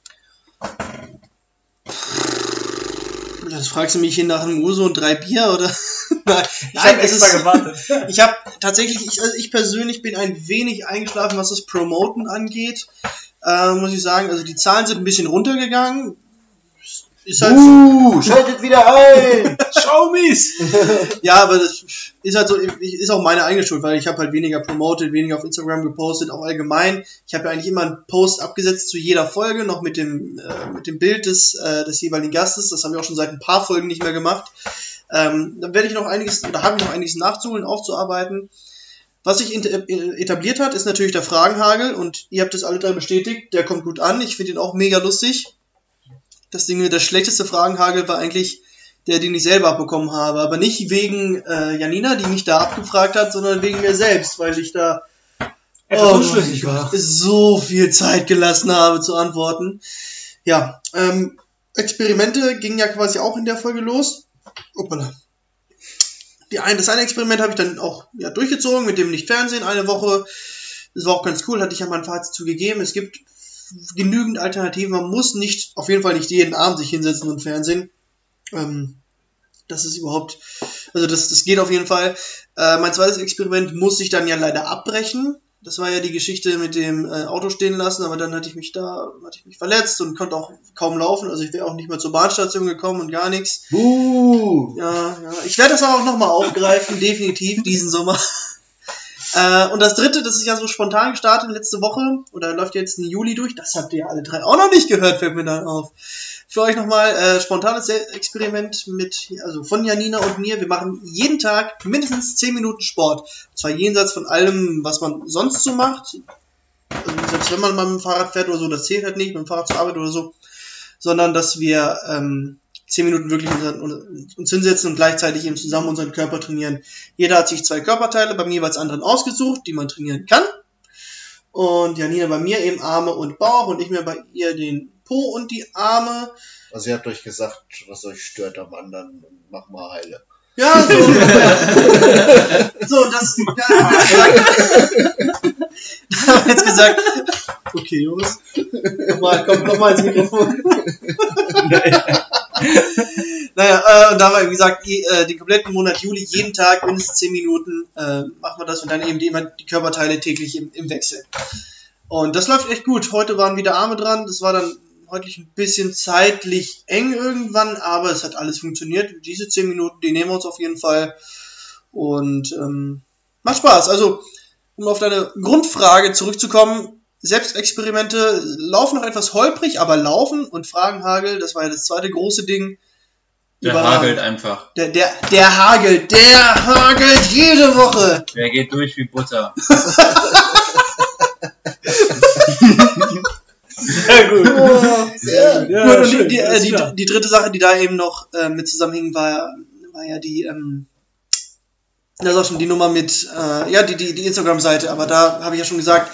Das fragst du mich hier nach einem Uso und drei Bier oder? Nein, Ich Nein hab es extra ist, gewartet. ich habe tatsächlich, ich, also ich persönlich bin ein wenig eingeschlafen, was das Promoten angeht. Äh, muss ich sagen, also die Zahlen sind ein bisschen runtergegangen. Ist halt, Uh, schaltet wieder ein! Schaumis! ja, aber das ist halt so, ist auch meine eigene Schuld, weil ich habe halt weniger promoted, weniger auf Instagram gepostet, auch allgemein. Ich habe ja eigentlich immer einen Post abgesetzt zu jeder Folge, noch mit dem, äh, mit dem Bild des, äh, des jeweiligen Gastes. Das haben wir auch schon seit ein paar Folgen nicht mehr gemacht. Ähm, dann werde ich noch einiges, oder habe ich noch einiges nachzuholen, aufzuarbeiten. Was sich äh, etabliert hat, ist natürlich der Fragenhagel und ihr habt es alle drei bestätigt, der kommt gut an. Ich finde ihn auch mega lustig. Das Ding, der schlechteste Fragenhagel war eigentlich der, den ich selber abbekommen habe. Aber nicht wegen äh, Janina, die mich da abgefragt hat, sondern wegen mir selbst, weil ich da Etwas Oh unschlüssig war. So viel Zeit gelassen habe zu antworten. Ja, ähm, Experimente gingen ja quasi auch in der Folge los. Hoppala. Die ein, das eine Experiment habe ich dann auch ja, durchgezogen mit dem Nicht-Fernsehen eine Woche. Das war auch ganz cool, hatte ich ja mein Fazit zugegeben. Es gibt genügend Alternativen. Man muss nicht, auf jeden Fall nicht jeden Abend sich hinsetzen und Fernsehen. Ähm, das ist überhaupt, also das, das geht auf jeden Fall. Äh, mein zweites Experiment muss ich dann ja leider abbrechen. Das war ja die Geschichte mit dem äh, Auto stehen lassen, aber dann hatte ich mich da, hatte ich mich verletzt und konnte auch kaum laufen. Also ich wäre auch nicht mehr zur Bahnstation gekommen und gar nichts. Uh, Ja, ja. Ich werde das auch nochmal aufgreifen, definitiv, diesen Sommer. Äh, und das dritte, das ist ja so spontan gestartet letzte Woche, oder läuft jetzt im Juli durch, das habt ihr alle drei auch noch nicht gehört, fällt mir dann auf. Für euch nochmal äh, spontanes Experiment mit, also von Janina und mir. Wir machen jeden Tag mindestens 10 Minuten Sport. Und zwar jenseits von allem, was man sonst so macht. Also selbst wenn man mal mit dem Fahrrad fährt oder so, das zählt halt nicht, mit dem Fahrrad zur Arbeit oder so. Sondern dass wir ähm, 10 Minuten wirklich uns hinsetzen und gleichzeitig eben zusammen unseren Körper trainieren. Jeder hat sich zwei Körperteile beim jeweils anderen ausgesucht, die man trainieren kann. Und Janina bei mir eben Arme und Bauch und ich mir bei ihr den Po und die Arme. Also ihr habt euch gesagt, was euch stört am anderen, mach mal heile. Ja, so. so, das. Ja, da haben wir jetzt gesagt. Okay, Jungs. Nochmal, komm, komm mal ins Mikrofon. naja, äh, und da haben wir gesagt, die, äh, den kompletten Monat Juli, jeden Tag mindestens 10 Minuten, äh, machen wir das und dann eben die, immer die Körperteile täglich im, im Wechsel. Und das läuft echt gut. Heute waren wieder Arme dran. Das war dann heute ein bisschen zeitlich eng irgendwann, aber es hat alles funktioniert. Diese 10 Minuten, die nehmen wir uns auf jeden Fall. Und ähm, macht Spaß. Also, um auf deine Grundfrage zurückzukommen, Selbstexperimente laufen noch etwas holprig, aber laufen und Fragenhagel, das war ja das zweite große Ding. Der Überragend. hagelt einfach. Der, der, der hagelt, der hagelt jede Woche. Der geht durch wie Butter. Sehr gut. Ja, Ja, Gut, und schön, die, die, äh, die, dritte Sache, die da eben noch äh, mit zusammenhing, war, war ja die, ähm, das auch schon die Nummer mit, äh, ja, die, die, die Instagram-Seite, aber da habe ich ja schon gesagt,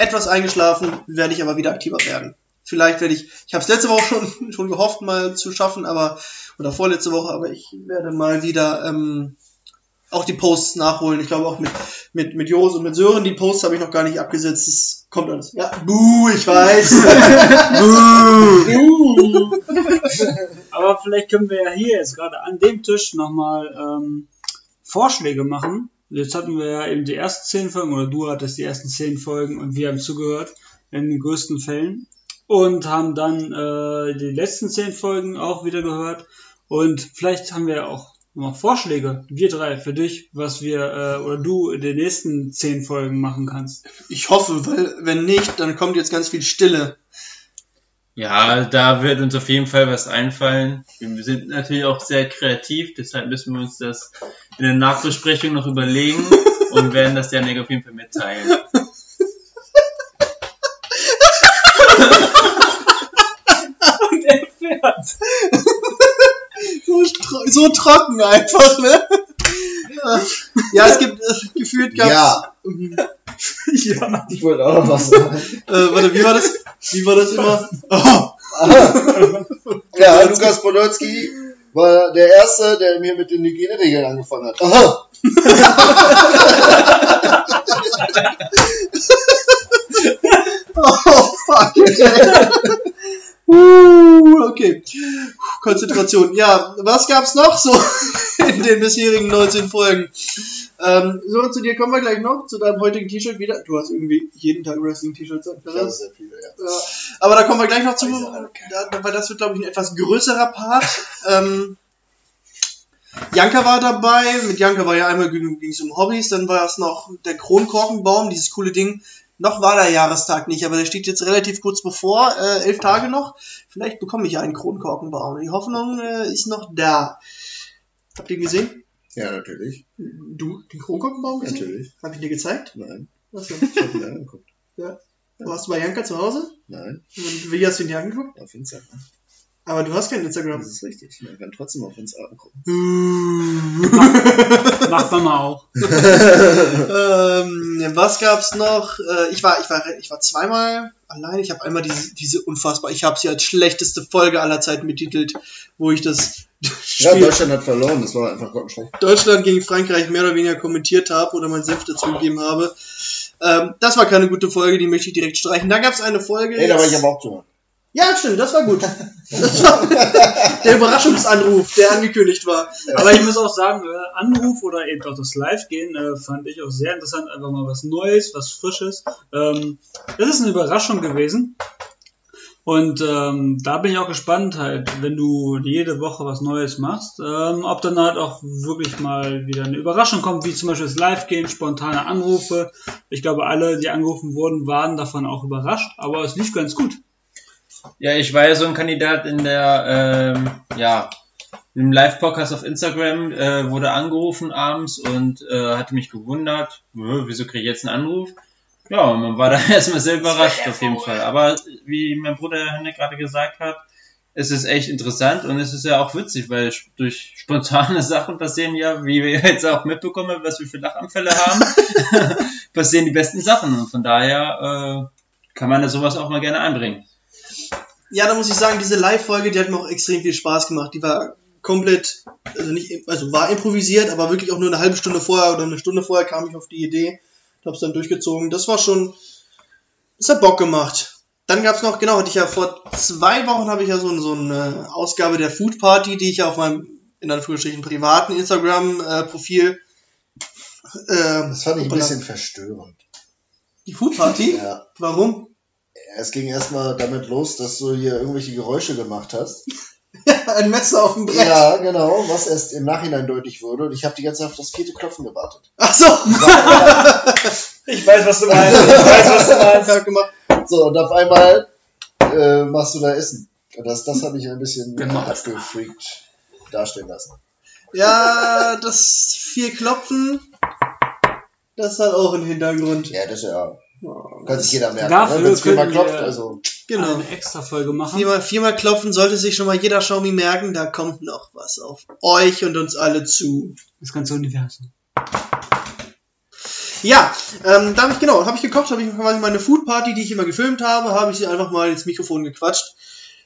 etwas eingeschlafen, werde ich aber wieder aktiver werden. Vielleicht werde ich, ich habe es letzte Woche schon, schon gehofft, mal zu schaffen, aber, oder vorletzte Woche, aber ich werde mal wieder ähm, auch die Posts nachholen. Ich glaube auch mit, mit, mit Joris und mit Sören, die Posts habe ich noch gar nicht abgesetzt. Das kommt alles. Ja, buh, ich weiß. buh. Aber vielleicht können wir ja hier jetzt gerade an dem Tisch nochmal ähm, Vorschläge machen. Jetzt hatten wir ja eben die ersten zehn Folgen, oder du hattest die ersten zehn Folgen und wir haben zugehört in den größten Fällen und haben dann äh, die letzten zehn Folgen auch wieder gehört. Und vielleicht haben wir auch noch Vorschläge, wir drei, für dich, was wir äh, oder du in den nächsten zehn Folgen machen kannst. Ich hoffe, weil wenn nicht, dann kommt jetzt ganz viel Stille. Ja, da wird uns auf jeden Fall was einfallen. Wir sind natürlich auch sehr kreativ, deshalb müssen wir uns das in der Nachbesprechung noch überlegen und werden das Janik auf jeden Fall mitteilen. So, stro so trocken einfach, ne? Ja, es gibt äh, gefühlt gab's, Ja, ja. ich wollte auch noch was sagen. Äh, warte, wie war das? Wie war das immer? Ja, Lukas Podolski war der Erste, der mir mit den Hygieneregeln angefangen hat. Aha. oh fuck. uh, okay. Konzentration. Ja, was gab's noch so in den bisherigen 19 Folgen? Ähm, so, zu dir kommen wir gleich noch, zu deinem heutigen T-Shirt wieder. Du hast irgendwie jeden Tag Wrestling-T-Shirts habe sehr viele, ja. Ja, aber da kommen wir gleich noch zu, da, weil das wird, glaube ich, ein etwas größerer Part. Ähm, Janka war dabei, mit Janka war ja einmal ging es um Hobbys, dann war es noch der Kronkorkenbaum, dieses coole Ding. Noch war der Jahrestag nicht, aber der steht jetzt relativ kurz bevor, äh, elf Tage noch. Vielleicht bekomme ich einen Kronkorkenbaum. Die Hoffnung äh, ist noch da. Habt ihr ihn gesehen? Ja, natürlich. Du, den Kronkorkenbaum gesehen? Natürlich. Hab ich dir gezeigt? Nein. Achso. Ich habe ihn angeguckt. Warst du bei Janka zu Hause? Nein. Und wie hast du ihn dir angeguckt? Auf Instagram. Aber du hast kein Instagram. Das ist richtig. Man kann trotzdem auf Instagram gucken. Macht man mal auch. ähm, was gab's noch? Äh, ich war, ich war, ich war zweimal allein. Ich habe einmal diese, diese unfassbar. Ich habe sie als schlechteste Folge aller Zeiten betitelt, wo ich das Ja, Deutschland hat verloren. Das war einfach grottenschlecht. Deutschland gegen Frankreich mehr oder weniger kommentiert habe oder mein Senf dazu gegeben habe. Ähm, das war keine gute Folge, die möchte ich direkt streichen. Da gab's eine Folge. Ey, da war ich aber auch zu. ja, stimmt, das war gut. Das war der Überraschungsanruf, der angekündigt war. Aber ich muss auch sagen, äh, Anruf oder eben auch das Live-Gehen äh, fand ich auch sehr interessant. Einfach mal was Neues, was Frisches. Ähm, das ist eine Überraschung gewesen. Und ähm, da bin ich auch gespannt, halt, wenn du jede Woche was Neues machst, ähm, ob dann halt auch wirklich mal wieder eine Überraschung kommt, wie zum Beispiel das Live-Gehen, spontane Anrufe. Ich glaube, alle, die angerufen wurden, waren davon auch überrascht, aber es lief ganz gut. Ja, ich war ja so ein Kandidat in der, ähm, ja, im Live-Podcast auf Instagram, äh, wurde angerufen abends und äh, hatte mich gewundert, "Hä, wieso kriege ich jetzt einen Anruf? Ja, und man war da erstmal sehr überrascht auf jeden Fall. Aber wie mein Bruder Henrik gerade gesagt hat, es ist echt interessant und es ist ja auch witzig, weil durch spontane Sachen passieren ja, wie wir jetzt auch mitbekommen, was wir für Lachanfälle haben, passieren die besten Sachen und von daher äh, kann man da sowas auch mal gerne einbringen. Ja, da muss ich sagen, diese Live-Folge, die hat mir auch extrem viel Spaß gemacht. Die war komplett, also nicht, also war improvisiert, aber wirklich auch nur eine halbe Stunde vorher oder eine Stunde vorher kam ich auf die Idee, hab's dann durchgezogen. Das war schon, das hat Bock gemacht. Dann gab's noch, genau, hatte ich ja vor zwei Wochen habe ich ja so, so eine Ausgabe der Food Party, die ich ja auf meinem, in Anführungsstrichen, privaten Instagram-Profil äh, Das fand ich ein bisschen verstörend. Die Food Party? Ja. Warum? Es ging erstmal damit los, dass du hier irgendwelche Geräusche gemacht hast. Ein Messer auf dem Brett. Ja, genau, was erst im Nachhinein deutlich wurde. Und ich habe die ganze Zeit auf das vierte Klopfen gewartet. Ach so. Ich weiß, was du meinst. Ich weiß, was du meinst. Gemacht. So, und auf einmal äh, machst du da Essen. Und das, das habe ich ein bisschen Genau. abgefreakt dastehen lassen. Ja, das vier Klopfen, das hat auch einen Hintergrund. Ja, das ist ja, Oh, kann sich jeder merken, ne? wenn es viermal klopft. Also, Genau. Eine extra Folge machen. Viermal, viermal klopfen sollte sich schon mal jeder Xiaomi merken, da kommt noch was auf euch und uns alle zu. Das ganze Universum. Ja, ähm, da habe ich genau, habe ich gekocht, habe ich quasi meine Food Party, die ich immer gefilmt habe, habe ich sie einfach mal ins Mikrofon gequatscht.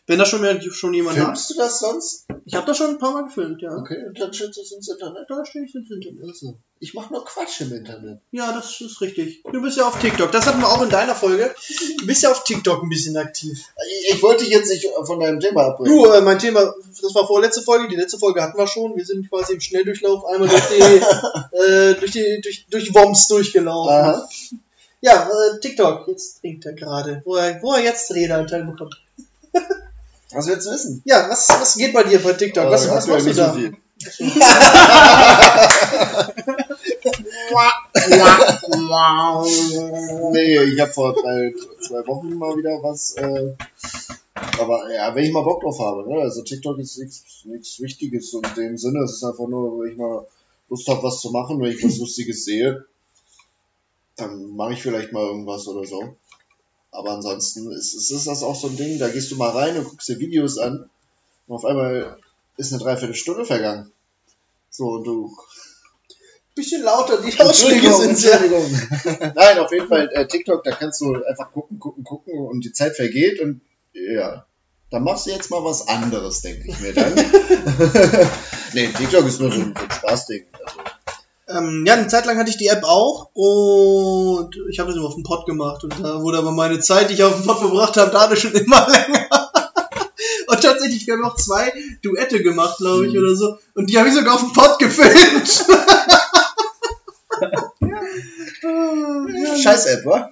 Wenn da schon, mehr, schon jemand hat. filmst du das sonst? Ich habe das schon ein paar Mal gefilmt, ja. Okay, und dann stellst du es ins Internet. Da stehe ich ins Internet. Also, ich mache nur Quatsch im Internet. Ja, das ist richtig. Du bist ja auf TikTok. Das hatten wir auch in deiner Folge. Du bist ja auf TikTok ein bisschen aktiv. Ich, ich wollte dich jetzt nicht von deinem Thema abbringen. Du, äh, mein Thema, das war vorletzte Folge, die letzte Folge hatten wir schon. Wir sind quasi im Schnelldurchlauf einmal durch die, äh, durch die, durch, durch Woms durchgelaufen. Aha. Ja, äh, TikTok, jetzt trinkt er gerade. Wo er, wo er jetzt Redeanteil bekommt. Was willst du wissen? Ja, was, was geht bei dir bei TikTok? Was, Äh, was machst du da? Nee, ich habe vor drei, zwei Wochen mal wieder was. Äh, aber ja, wenn ich mal Bock drauf habe, ne? Also TikTok ist nichts nichts Wichtiges in dem Sinne. Es ist einfach nur, wenn ich mal Lust habe, was zu machen, wenn ich was Lustiges sehe, dann mache ich vielleicht mal irgendwas oder so. Aber ansonsten ist, ist, ist das auch so ein Ding, da gehst du mal rein und guckst dir Videos an und auf einmal ist eine Dreiviertelstunde vergangen. So, und du Bisschen lauter, die Entschuldigung, sind ja. Nein, auf jeden Fall äh, TikTok, da kannst du einfach gucken, gucken, gucken und die Zeit vergeht und ja, dann machst du jetzt mal was anderes, denke ich mir dann. nee, TikTok ist nur so ein, so ein Spaßding. Also, Ähm, ja, eine Zeit lang hatte ich die App auch und ich habe das immer auf dem Pod gemacht und da wurde aber meine Zeit, die ich auf dem Pod verbracht habe, dadurch schon immer länger. und tatsächlich, wir haben noch zwei Duette gemacht, glaube ich, Mhm. oder so. Und die habe ich sogar auf dem Pod gefilmt. Ja, Scheiß App, wa?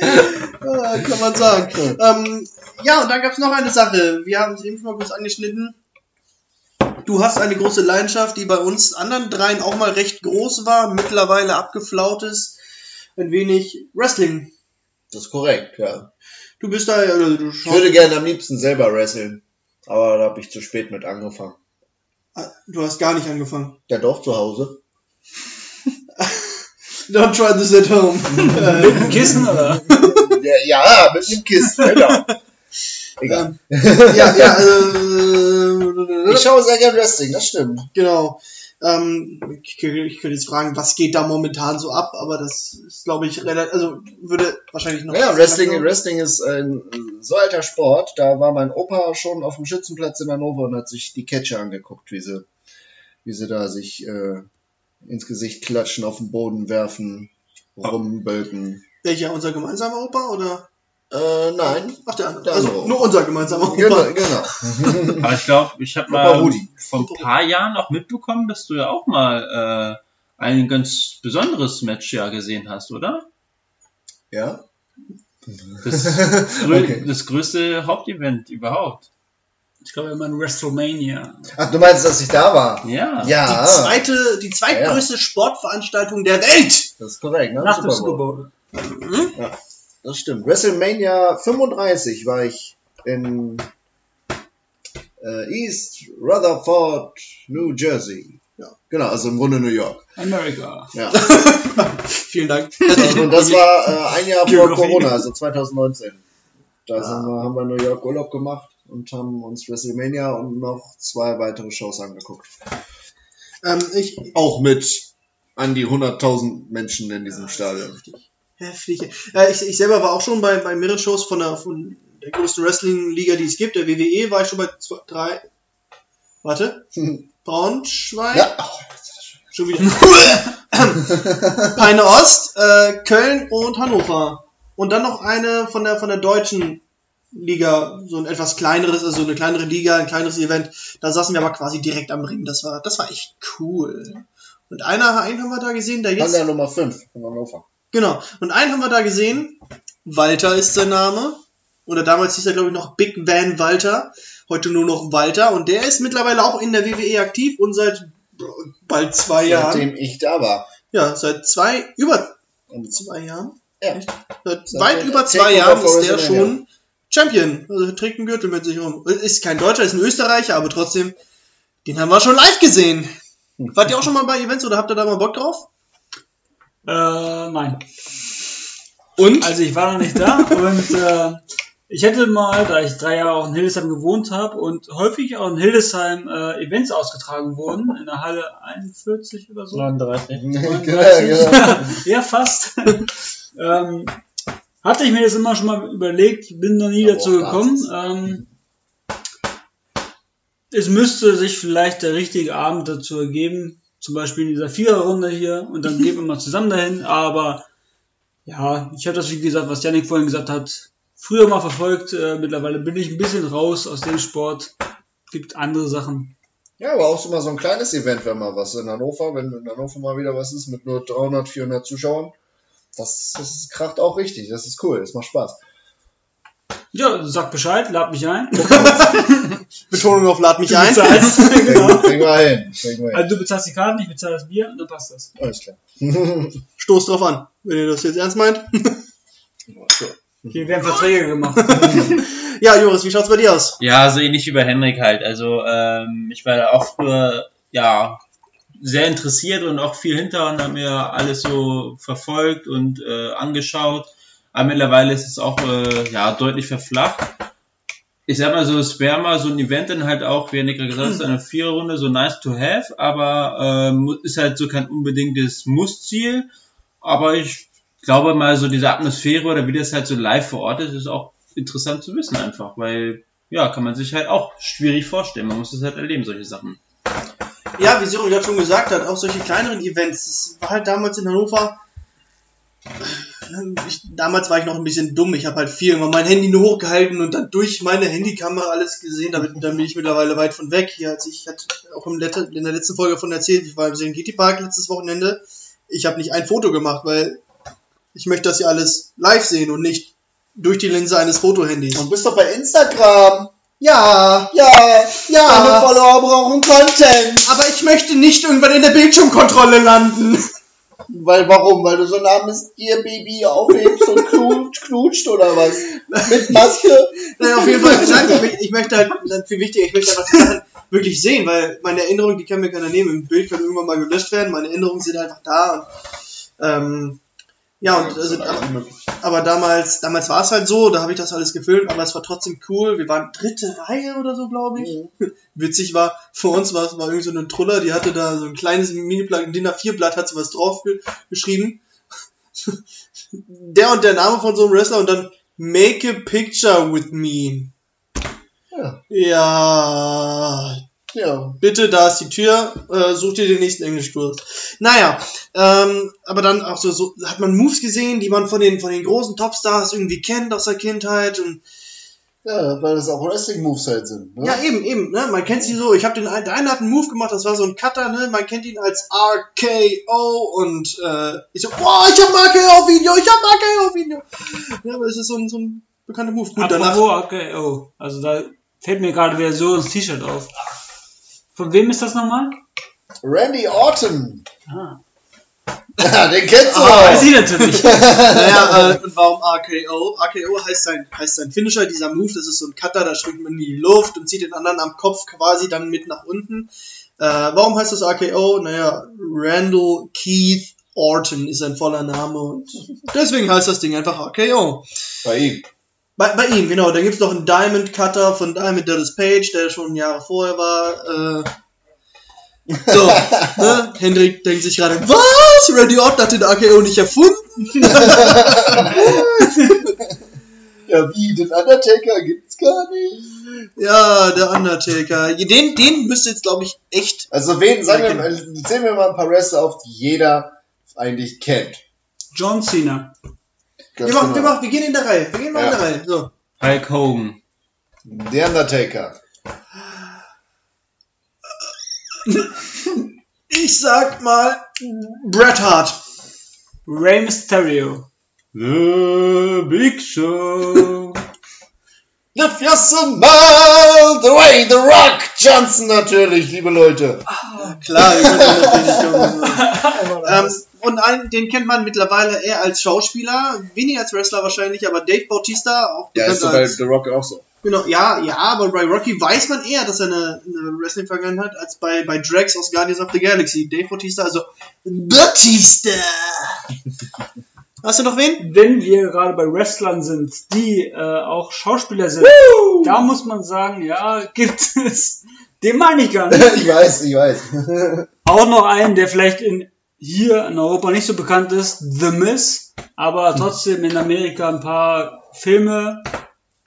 Ja, kann man sagen. ähm, ja, und dann gab's noch eine Sache. Wir haben es eben schon mal kurz angeschnitten. Du hast eine große Leidenschaft, die bei uns anderen dreien auch mal recht groß war, mittlerweile abgeflaut ist. Ein wenig Wrestling. Das ist korrekt, ja. Du bist da, also du Ich würde gerne am liebsten selber wresteln, aber da habe ich zu spät mit angefangen. du hast gar nicht angefangen. Ja doch, zu Hause. Don't try this at home. Mit dem Kissen, oder? ja, ja, mit dem Kissen, genau. Egal. ja, ja, äh, Ich schaue sehr gerne Wrestling, das stimmt. Genau. Ähm, ich, ich könnte jetzt fragen, was geht da momentan so ab, aber das ist, glaube ich, relativ, also würde wahrscheinlich noch. Ja, Wrestling, Wrestling ist ein so alter Sport. Da war mein Opa schon auf dem Schützenplatz in Hannover und hat sich die Catcher angeguckt, wie sie, wie sie da sich äh, ins Gesicht klatschen, auf den Boden werfen, rumbölken. Welcher, unser gemeinsamer Opa oder? Äh, nein. Ach, der andere. Der also andere. nur unser gemeinsamer Opa. Genau, genau. Aber ich glaube, ich habe mal Rudi. vor ein paar Jahren auch mitbekommen, dass du ja auch mal äh, ein ganz besonderes Match ja gesehen hast, oder? Ja. Das, grö Okay. das größte Hauptevent überhaupt. Ich glaube immer in WrestleMania. Ach, du meinst, dass ich da war? Ja. Ja. Die zweite, die zweitgrößte Sportveranstaltung der Welt. Das ist korrekt, ne? Nach dem Super Super Bowl. Bowl. Das stimmt. WrestleMania 35 war ich in äh, East Rutherford, New Jersey. Ja. Genau, also im Grunde New York. America. Ja. Vielen Dank. Und das war äh, ein Jahr vor. Corona, also 2019. Da sind wir, haben wir in New York Urlaub gemacht und haben uns WrestleMania und noch zwei weitere Shows angeguckt. ähm, ich, Auch mit an die 100.000 Menschen in diesem Stadion. Heftig. Äh, ich, ich selber war auch schon bei, bei mehreren Shows von der, von der größten Wrestling-Liga, die es gibt, der WWE, war ich schon bei zwei, drei. Warte. Braunschweig? Ja. Schon wieder. Peine Ost, äh, Köln und Hannover. Und dann noch eine von der, von der deutschen Liga, so ein etwas kleineres, also eine kleinere Liga, ein kleineres Event. Da saßen wir aber quasi direkt am Ring. Das war, das war echt cool. Und einer, einen haben wir da gesehen, der jetzt. Panda Nummer 5 von Hannover. Genau. Und einen haben wir da gesehen. Walter ist sein Name. Oder damals hieß er, glaube ich, noch Big Van Walter. Heute nur noch Walter. Und der ist mittlerweile auch in der WWE aktiv und seit bald zwei Jahren. Seitdem ich da war. Ja, seit zwei, über zwei Jahren. Ja. Echt? Seit Seit weit über zwei Jahren ist der schon Champion. Also er trägt einen Gürtel mit sich rum. Ist kein Deutscher, ist ein Österreicher, aber trotzdem, den haben wir schon live gesehen. Wart ihr auch schon mal bei Events oder habt ihr da mal Bock drauf? Äh, nein. Und? Also ich war noch nicht da und äh, ich hätte mal, da ich drei Jahre auch in Hildesheim gewohnt habe und häufig auch in Hildesheim äh, Events ausgetragen wurden, in der Halle 41 oder so. 39. ja, ja, ja, fast. ähm, hatte ich mir das immer schon mal überlegt, bin noch nie Aber dazu gekommen. Ähm, es müsste sich vielleicht der richtige Abend dazu ergeben, zum Beispiel in dieser Viererrunde hier, und dann gehen wir mal zusammen dahin, aber ja, ich habe das, wie gesagt, was Janik vorhin gesagt hat, früher mal verfolgt, äh, mittlerweile bin ich ein bisschen raus aus dem Sport, gibt andere Sachen. Ja, aber auch so mal so ein kleines Event, wenn mal was in Hannover, wenn in Hannover mal wieder was ist mit nur 300, 400 Zuschauern. Das, das kracht auch richtig, das ist cool, das macht Spaß. Ja, sag Bescheid, lad mich ein. Betonung auf Lad mich Du ein. bezahlst, genau. Kriegen wir hin, kriegen wir hin. Also du bezahlst die Karten, ich bezahle das Bier und dann passt das. Alles klar. Stoß drauf an, wenn ihr das jetzt ernst meint. Hier werden Verträge gemacht. Ja, Joris, wie schaut's bei dir aus? Ja, so ähnlich wie bei Henrik halt. Also ähm, ich war da auch früher ja sehr interessiert und auch viel hinter und habe mir alles so verfolgt und äh, angeschaut. Aber mittlerweile ist es auch äh, ja deutlich verflacht. Ich sag mal so, es wäre mal so ein Event dann halt auch, wie gerade gesagt hat, eine Viererrunde, so nice to have, aber ähm, ist halt so kein unbedingtes Muss-Ziel. Aber ich glaube mal so diese Atmosphäre oder wie das halt so live vor Ort ist, ist auch interessant zu wissen einfach, weil ja, kann man sich halt auch schwierig vorstellen. Man muss es halt erleben, solche Sachen. Ja, wie Siro gerade schon gesagt hat, auch solche kleineren Events. Das war halt damals in Hannover. Ich, damals war ich noch ein bisschen dumm. Ich habe halt viel immer mein Handy nur hochgehalten und dann durch meine Handykamera alles gesehen. Damit, dann bin ich mittlerweile weit von weg. Hier, als ich hatte auch im Lette, in der letzten Folge von erzählt, ich war im Serengeti Park letztes Wochenende. Ich habe nicht ein Foto gemacht, weil ich möchte das ja alles live sehen und nicht durch die Linse eines Fotohandys. Und bist doch bei Instagram. Ja, Ja, Ja. deine Follower brauchen Content. aber ich möchte nicht irgendwann in der Bildschirmkontrolle landen. Weil, warum? Weil du so ein armes Ihr-Baby aufhebst und knutscht, knutscht oder was? Mit Maske? Naja, auf jeden Fall, nein, ich, möchte- halt, dann viel wichtiger, ich möchte einfach Sachen wirklich sehen, weil meine Erinnerungen, die kann mir keiner nehmen. Im Bild können irgendwann mal gelöscht werden, meine Erinnerungen sind einfach da und, ähm, ja, und, also, aber, aber damals, damals war es halt so, da habe ich das alles gefilmt, aber es war trotzdem cool. Wir waren dritte Reihe oder so, glaube ich. Witzig war, vor uns war es war irgendwie so eine Truller, die hatte da so ein kleines Mini-Blatt, ein DIN A4-Blatt, hat sie was drauf ge geschrieben. der und der Name von so einem Wrestler und dann Make a picture with me. Ja. Ja, Ja. bitte, da ist die Tür, äh, such dir den nächsten Englischkurs. Naja, ähm, aber dann auch so, so hat man Moves gesehen, die man von den, von den großen Topstars irgendwie kennt aus der Kindheit und Ja, weil das auch Wrestling-Moves halt sind. Ne? ja, eben, eben, ne, man kennt sie so, ich habe den, der eine hat einen Move gemacht, das war so ein Cutter, ne, man kennt ihn als RKO und, äh, ich so, boah, ich hab ein RKO-Video, ich hab ein RKO-Video. Ja, aber es ist so ein, so ein bekannter Move. Gut, danach, Apropos, okay, oh, also da fällt mir gerade wieder so ins T-Shirt auf. Von wem ist das nochmal? Randy Orton. Ah, Ja, den kennst du Ah, weiß auch. ich natürlich. Naja, äh, und warum RKO? RKO heißt sein, heißt sein Finisher, dieser Move, das ist so ein Cutter, da schwingt man in die Luft und zieht den anderen am Kopf quasi dann mit nach unten. Äh, warum heißt das RKO? Naja, Randall Keith Orton ist sein voller Name und deswegen heißt das Ding einfach RKO. Bei ihm. Bei, bei ihm, genau. Dann gibt's noch einen Diamond Cutter von Diamond Dallas Page, der schon Jahre vorher war. Äh, So, ne? Hendrik denkt sich gerade, was? Randy Orton hat den AKO nicht erfunden? Ja, wie? Den Undertaker gibt's gar nicht. Ja, der Undertaker. Den, den müsste jetzt, glaube ich, echt. Also wen, sagen wir mal, zählen wir mal ein paar Wrestler auf, die jeder eigentlich kennt. John Cena. Ganz Wir, machen, wir, machen, wir gehen in der Reihe. Wir gehen mal in Ja. der Reihe. So. Hulk Hogan. Der Undertaker. Ich sag mal Bret Hart. Rey Mysterio. The Big Show. Lift your smile the way the Rock Johnson natürlich, liebe Leute. Klar, wir können natürlich kommen. ähm, und einen, den kennt man mittlerweile eher als Schauspieler, weniger als Wrestler wahrscheinlich, aber Dave Bautista auch Ja, ist so bei The Rock auch so. genau, ja, ja, aber bei Rocky weiß man eher, dass er eine, eine Wrestling-Vergangenheit hat, als bei, bei Drax aus Guardians of the Galaxy. Dave Bautista, also Bautista. Hast du noch wen? Wenn wir gerade bei Wrestlern sind, die äh, auch Schauspieler sind, da muss man sagen, ja, gibt es. Den meine ich gar nicht. ich weiß, ich weiß. Auch noch einen, der vielleicht in, hier in Europa nicht so bekannt ist, The Miz, aber trotzdem in Amerika ein paar Filme,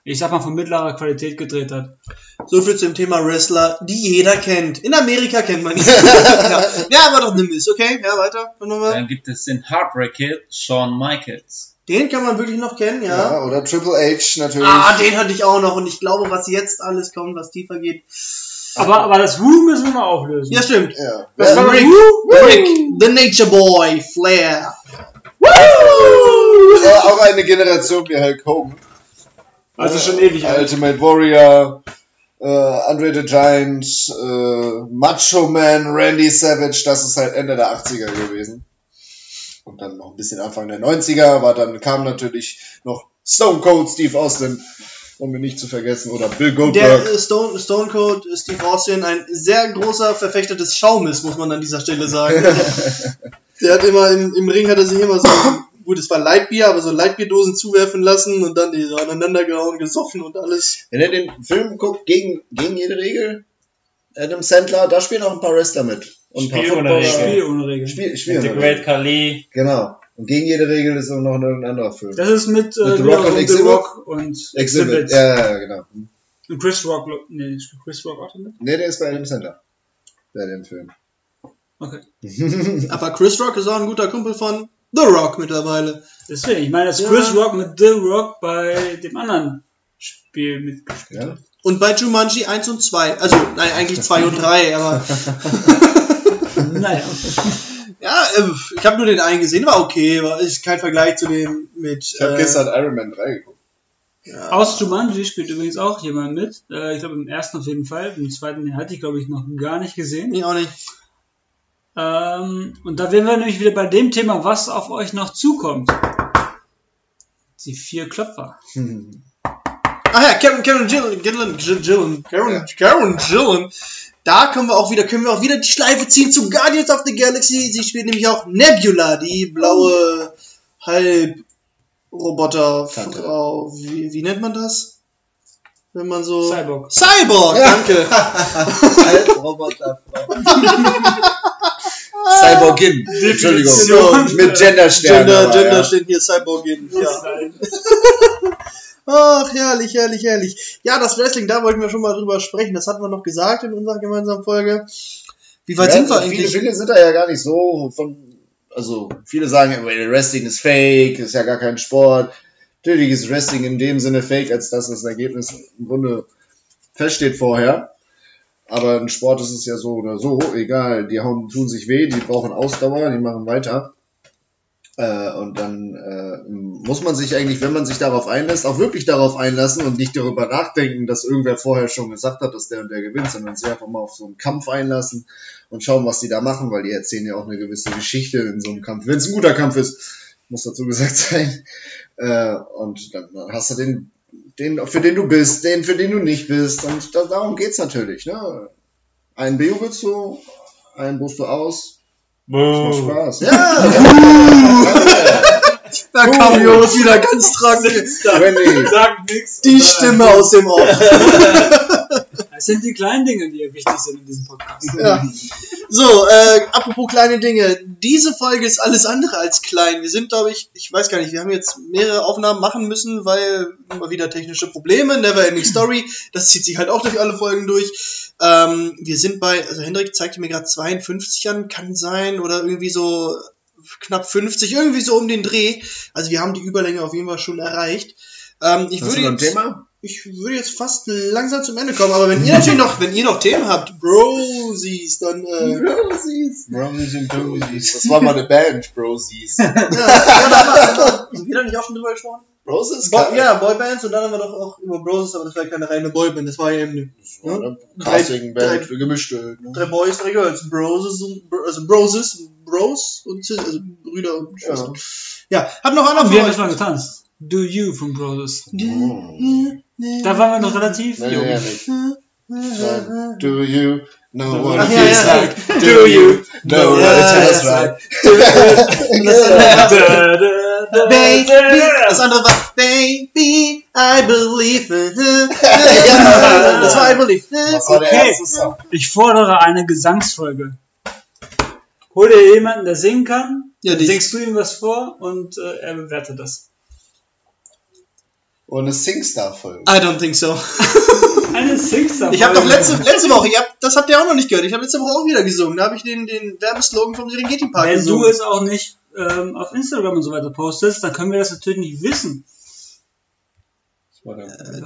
ich sag mal, von mittlerer Qualität gedreht hat. So viel zum Thema Wrestler, die jeder kennt. In Amerika kennt man ihn. ja. ja, aber doch eine Miss, okay? Ja, weiter. Dann gibt es den Heartbreak Kid, Shawn Michaels. Den kann man wirklich noch kennen, ja. Ja, oder Triple H natürlich. Ah, den hatte ich auch noch und ich glaube, was jetzt alles kommt, was tiefer geht. Aber, aber das Who müssen wir mal auflösen. Ja, stimmt. ja. Das war Ja, Rick, Rick, the Nature Boy, Flair. äh, auch eine Generation wie Hulk Hogan. Also schon ewig alt. Ultimate Warrior, äh, Andre the Giant, äh, Macho Man, Randy Savage, das ist halt Ende der 80er gewesen. Und dann noch ein bisschen Anfang der 90er, aber dann kam natürlich noch Stone Cold Steve Austin, um ihn nicht zu vergessen, oder Bill Der Goldberg. äh, Stone, Stone Cold Steve Austin, ein sehr großer Verfechter des Schaumes, muss man an dieser Stelle sagen. Der hat immer im, im Ring hat er sich immer so, gut, es war Lightbier, aber so Lightbierdosen zuwerfen lassen und dann die so aneinander gehauen, gesoffen und alles. Wenn ihr den Film guckt, gegen, gegen jede Regel, Adam Sandler, da spielen auch ein paar Wrestler mit. Und ein paar Spiel ohne. Regel. Spiel ohne Regeln. Spiel, Spiel The ohne Great Regel. Khali. Genau. Und gegen jede Regel ist auch noch ein anderer Film. Das ist mit, äh, Mit The Rock und The Exhibit? Rock und Exhibit. Ja, ja, ja, genau. Und Chris Rock, nee, spielt Chris Rock auch damit? Nee, der ist bei Adam Sandler. Der den Film. Okay. Aber Chris Rock ist auch ein guter Kumpel von The Rock mittlerweile. Deswegen, ich meine, dass Ja. Chris Rock mit The Rock bei dem anderen Spiel mitgespielt Ja? hat. Und bei Jumanji 1 und 2, also nein, eigentlich 2 und 3, aber naja. Ja, äh, ich habe nur den einen gesehen, war okay, war ist kein Vergleich zu dem mit Ich habe äh, gestern Iron Man 3 geguckt. Aus Jumanji spielt übrigens auch jemand mit. Äh, ich glaube im ersten auf jeden Fall. Im zweiten den hatte ich, glaube ich, noch gar nicht gesehen. ich auch nicht. Ähm, und da wären wir nämlich wieder bei dem Thema, was auf euch noch zukommt. Die vier Klopfer. Ach ja, Karen, Karen Gillen, Gillen, Gillen, Gillen, Karen, Karen Gillen. Da können wir auch wieder, können wir auch wieder die Schleife ziehen zu Guardians of the Galaxy. Sie spielt nämlich auch Nebula, die blaue Halb-Roboter-Frau. Wie, wie nennt man das? Wenn man so... Cyborg. Cyborg, danke. Roboter. Cyborgin. Entschuldigung. Mit Genderstern. Gender, Gender ja. steht hier Cyborgin. Ja. Ach, herrlich, herrlich, herrlich. Ja, das Wrestling, da wollten wir schon mal drüber sprechen. Das hatten wir noch gesagt in unserer gemeinsamen Folge. Wie weit Ja, sind wir viele, eigentlich? viele sind da ja gar nicht so von, also viele sagen, well, Wrestling ist fake, ist ja gar kein Sport. Natürlich ist Wrestling in dem Sinne fake, als dass das Ergebnis im Grunde feststeht vorher. Aber im Sport ist es ja so oder so, egal, die hauen, tun sich weh, die brauchen Ausdauer, die machen weiter. Äh, und dann äh, muss man sich eigentlich, wenn man sich darauf einlässt, auch wirklich darauf einlassen und nicht darüber nachdenken, dass irgendwer vorher schon gesagt hat, dass der und der gewinnt, sondern sich einfach mal auf so einen Kampf einlassen und schauen, was die da machen, weil die erzählen ja auch eine gewisse Geschichte in so einem Kampf. Wenn es ein guter Kampf ist, muss dazu gesagt sein. Äh, und dann, hast du den, den, für den du bist, den, für den du nicht bist. Und da, darum geht's natürlich. Ne? Einen bejubelst du, einen buchst du aus. Das macht Spaß. Ja! Da kam Jonas wieder ganz trocken. Wendy. Sagt nix. Die Stimme aus dem Off. Es sind die kleinen Dinge, die wichtig sind in diesem Podcast. Ja. So, äh, apropos kleine Dinge. Diese Folge ist alles andere als klein. Wir sind, glaube ich, ich weiß gar nicht, wir haben jetzt mehrere Aufnahmen machen müssen, weil immer wieder technische Probleme, never ending story. Das zieht sich halt auch durch alle Folgen durch. Ähm, wir sind bei, also Hendrik zeigte mir gerade 52 an, kann sein, oder irgendwie so knapp 50, irgendwie so um den Dreh. Also wir haben die Überlänge auf jeden Fall schon erreicht. Ähm, ich Hast würde jetzt, Thema? ich würde jetzt fast langsam zum Ende kommen, aber wenn ihr natürlich noch, wenn ihr noch Themen habt, Brosies, dann äh, Brosies. Brosies und Brosies. Das war mal eine Band, Brosies. ja, ja, haben sind wir da nicht auch schon drüber gesprochen? Brosies? Bo ja, Boybands und dann haben wir doch auch über Broses, aber das war ja keine reine Boyband, das war ja eben eine Drei- Casting-Band drei- für Gemischte. Ne? drei Boys, drei Girls, Broses und Bro- also Broses, Bros und also Brüder und Schwestern. Ja, hat noch einer von wir haben euch. das mal getanzt. Do You von Brothers. Oh. Da waren wir noch relativ Nee, jung. ja, nicht. Do you know what Ach, it ja, feels ja. like? Do you know Ja, what it ja, feels ja. like? Baby, da. das andere war Baby, I believe. Ja. Das war I believe. Das war Okay. Ich fordere eine Gesangsfolge. Hol dir jemanden, der singen kann, Ja, singst du ihm was vor und äh, er bewertet das. Und eine Singstar-Folge. I don't think so. Eine Singstar. Ich habe doch letzte, letzte Woche, habt, das habt ihr auch noch nicht gehört, ich habe letzte Woche auch wieder gesungen. Da habe ich den, den Werbeslogan vom Serengeti Park Wenn gesungen. du es auch nicht ähm, auf Instagram und so weiter postest, dann können wir das natürlich nicht wissen.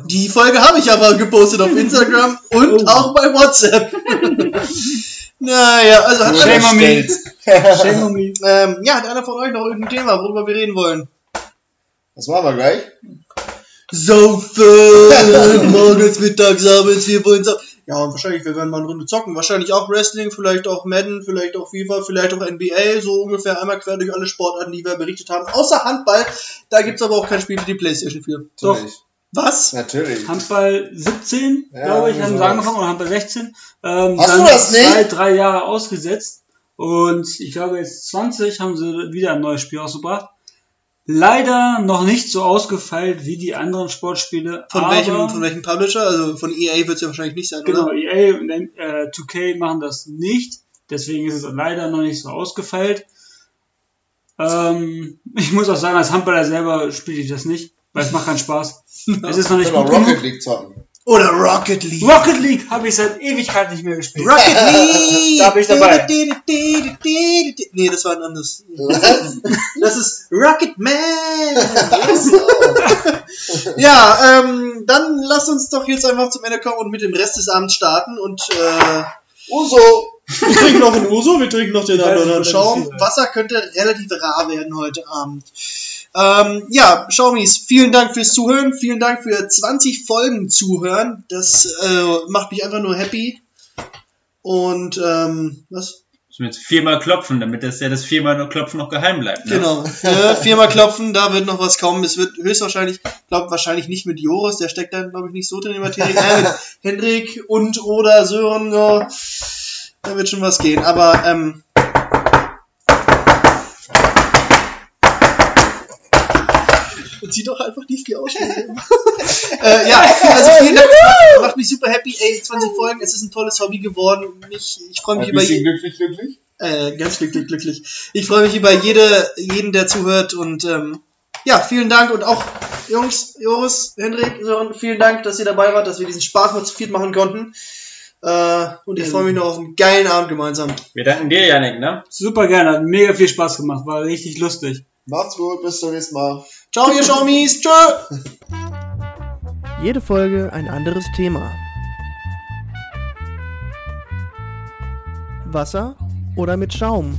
Die Folge habe ich aber gepostet auf Instagram und Oh. auch bei WhatsApp. naja, also hat Nur einer, Shame on me. Shame on me. ähm, ja, hat einer von euch noch irgendein Thema, worüber wir reden wollen? Das machen wir gleich. Saufen, morgens, mittags, abends, wir wollen saufen. Ja, und wahrscheinlich, wir werden mal eine Runde zocken. Wahrscheinlich auch Wrestling, vielleicht auch Madden, vielleicht auch FIFA, vielleicht auch NBA, so ungefähr einmal quer durch alle Sportarten, die wir berichtet haben. Außer Handball, da gibt's aber auch kein Spiel für die Playstation 4. Doch. Was? Natürlich. Handball 17, Ja, glaube ich, haben sie sowas. angefangen, oder Handball 16. Ähm, Hast dann du das nicht? zwei, drei Jahre ausgesetzt. Und ich glaube, jetzt 20 haben sie wieder ein neues Spiel rausgebracht. Leider noch nicht so ausgefeilt wie die anderen Sportspiele. Von aber, welchem, von welchem Publisher? Also von EA wird's ja wahrscheinlich nicht sein, Genau, oder? EA und äh, 2K machen das nicht. Deswegen ist es leider noch nicht so ausgefeilt. Ähm, ich muss auch sagen, als Handballer selber spiele ich das nicht, weil es macht keinen Spaß. Es ist noch nicht Können gut Rocket genug. League zocken. Oder Rocket League. Rocket League habe ich seit Ewigkeit nicht mehr gespielt. Rocket League! Da bin ich dabei. Nee, das war ein anderes. Das ist Rocket Man! ja, ähm, dann lass uns doch jetzt einfach zum Ende kommen und mit dem Rest des Abends starten und äh, Uso! wir trinken noch einen Uso, wir trinken noch den anderen Schaum. Wasser könnte relativ rar werden heute Abend. Ähm, ja, Schaumis, vielen Dank fürs Zuhören, vielen Dank für 20 Folgen zuhören. Das äh, macht mich einfach nur happy. Und ähm, was? Müssen wir jetzt viermal klopfen, damit das ja das viermal nur Klopfen noch geheim bleibt. Ne? Genau. Äh, viermal klopfen, da wird noch was kommen. Es wird höchstwahrscheinlich, glaube wahrscheinlich nicht mit Joris, der steckt da, glaube ich, nicht so drin in der Materie. Äh, mit Hendrik und oder Sören, ja, da wird schon was gehen. Aber ähm, Und zieh doch einfach die vier Ausschnitte. äh, ja, also vielen Dank. Macht, macht mich super happy. Ey, 20 Folgen, es ist ein tolles Hobby geworden. Ich, ich freue mich über jeden. glücklich, glücklich. Äh, ganz glücklich, glücklich. Ich freue mich über jede, jeden, der zuhört und ähm, ja, vielen Dank und auch Jungs, Joris, Hendrik, Sören, vielen Dank, dass ihr dabei wart, dass wir diesen Spaß mal zu viert machen konnten. Äh, und ich freue mich noch auf einen geilen Abend gemeinsam. Wir danken dir, Janik, ne? Super gerne, hat mega viel Spaß gemacht, war richtig lustig. Macht's gut, bis zum nächsten Mal. Ciao, ihr Schaumis, tschö! Jede Folge ein anderes Thema. Wasser oder mit Schaum?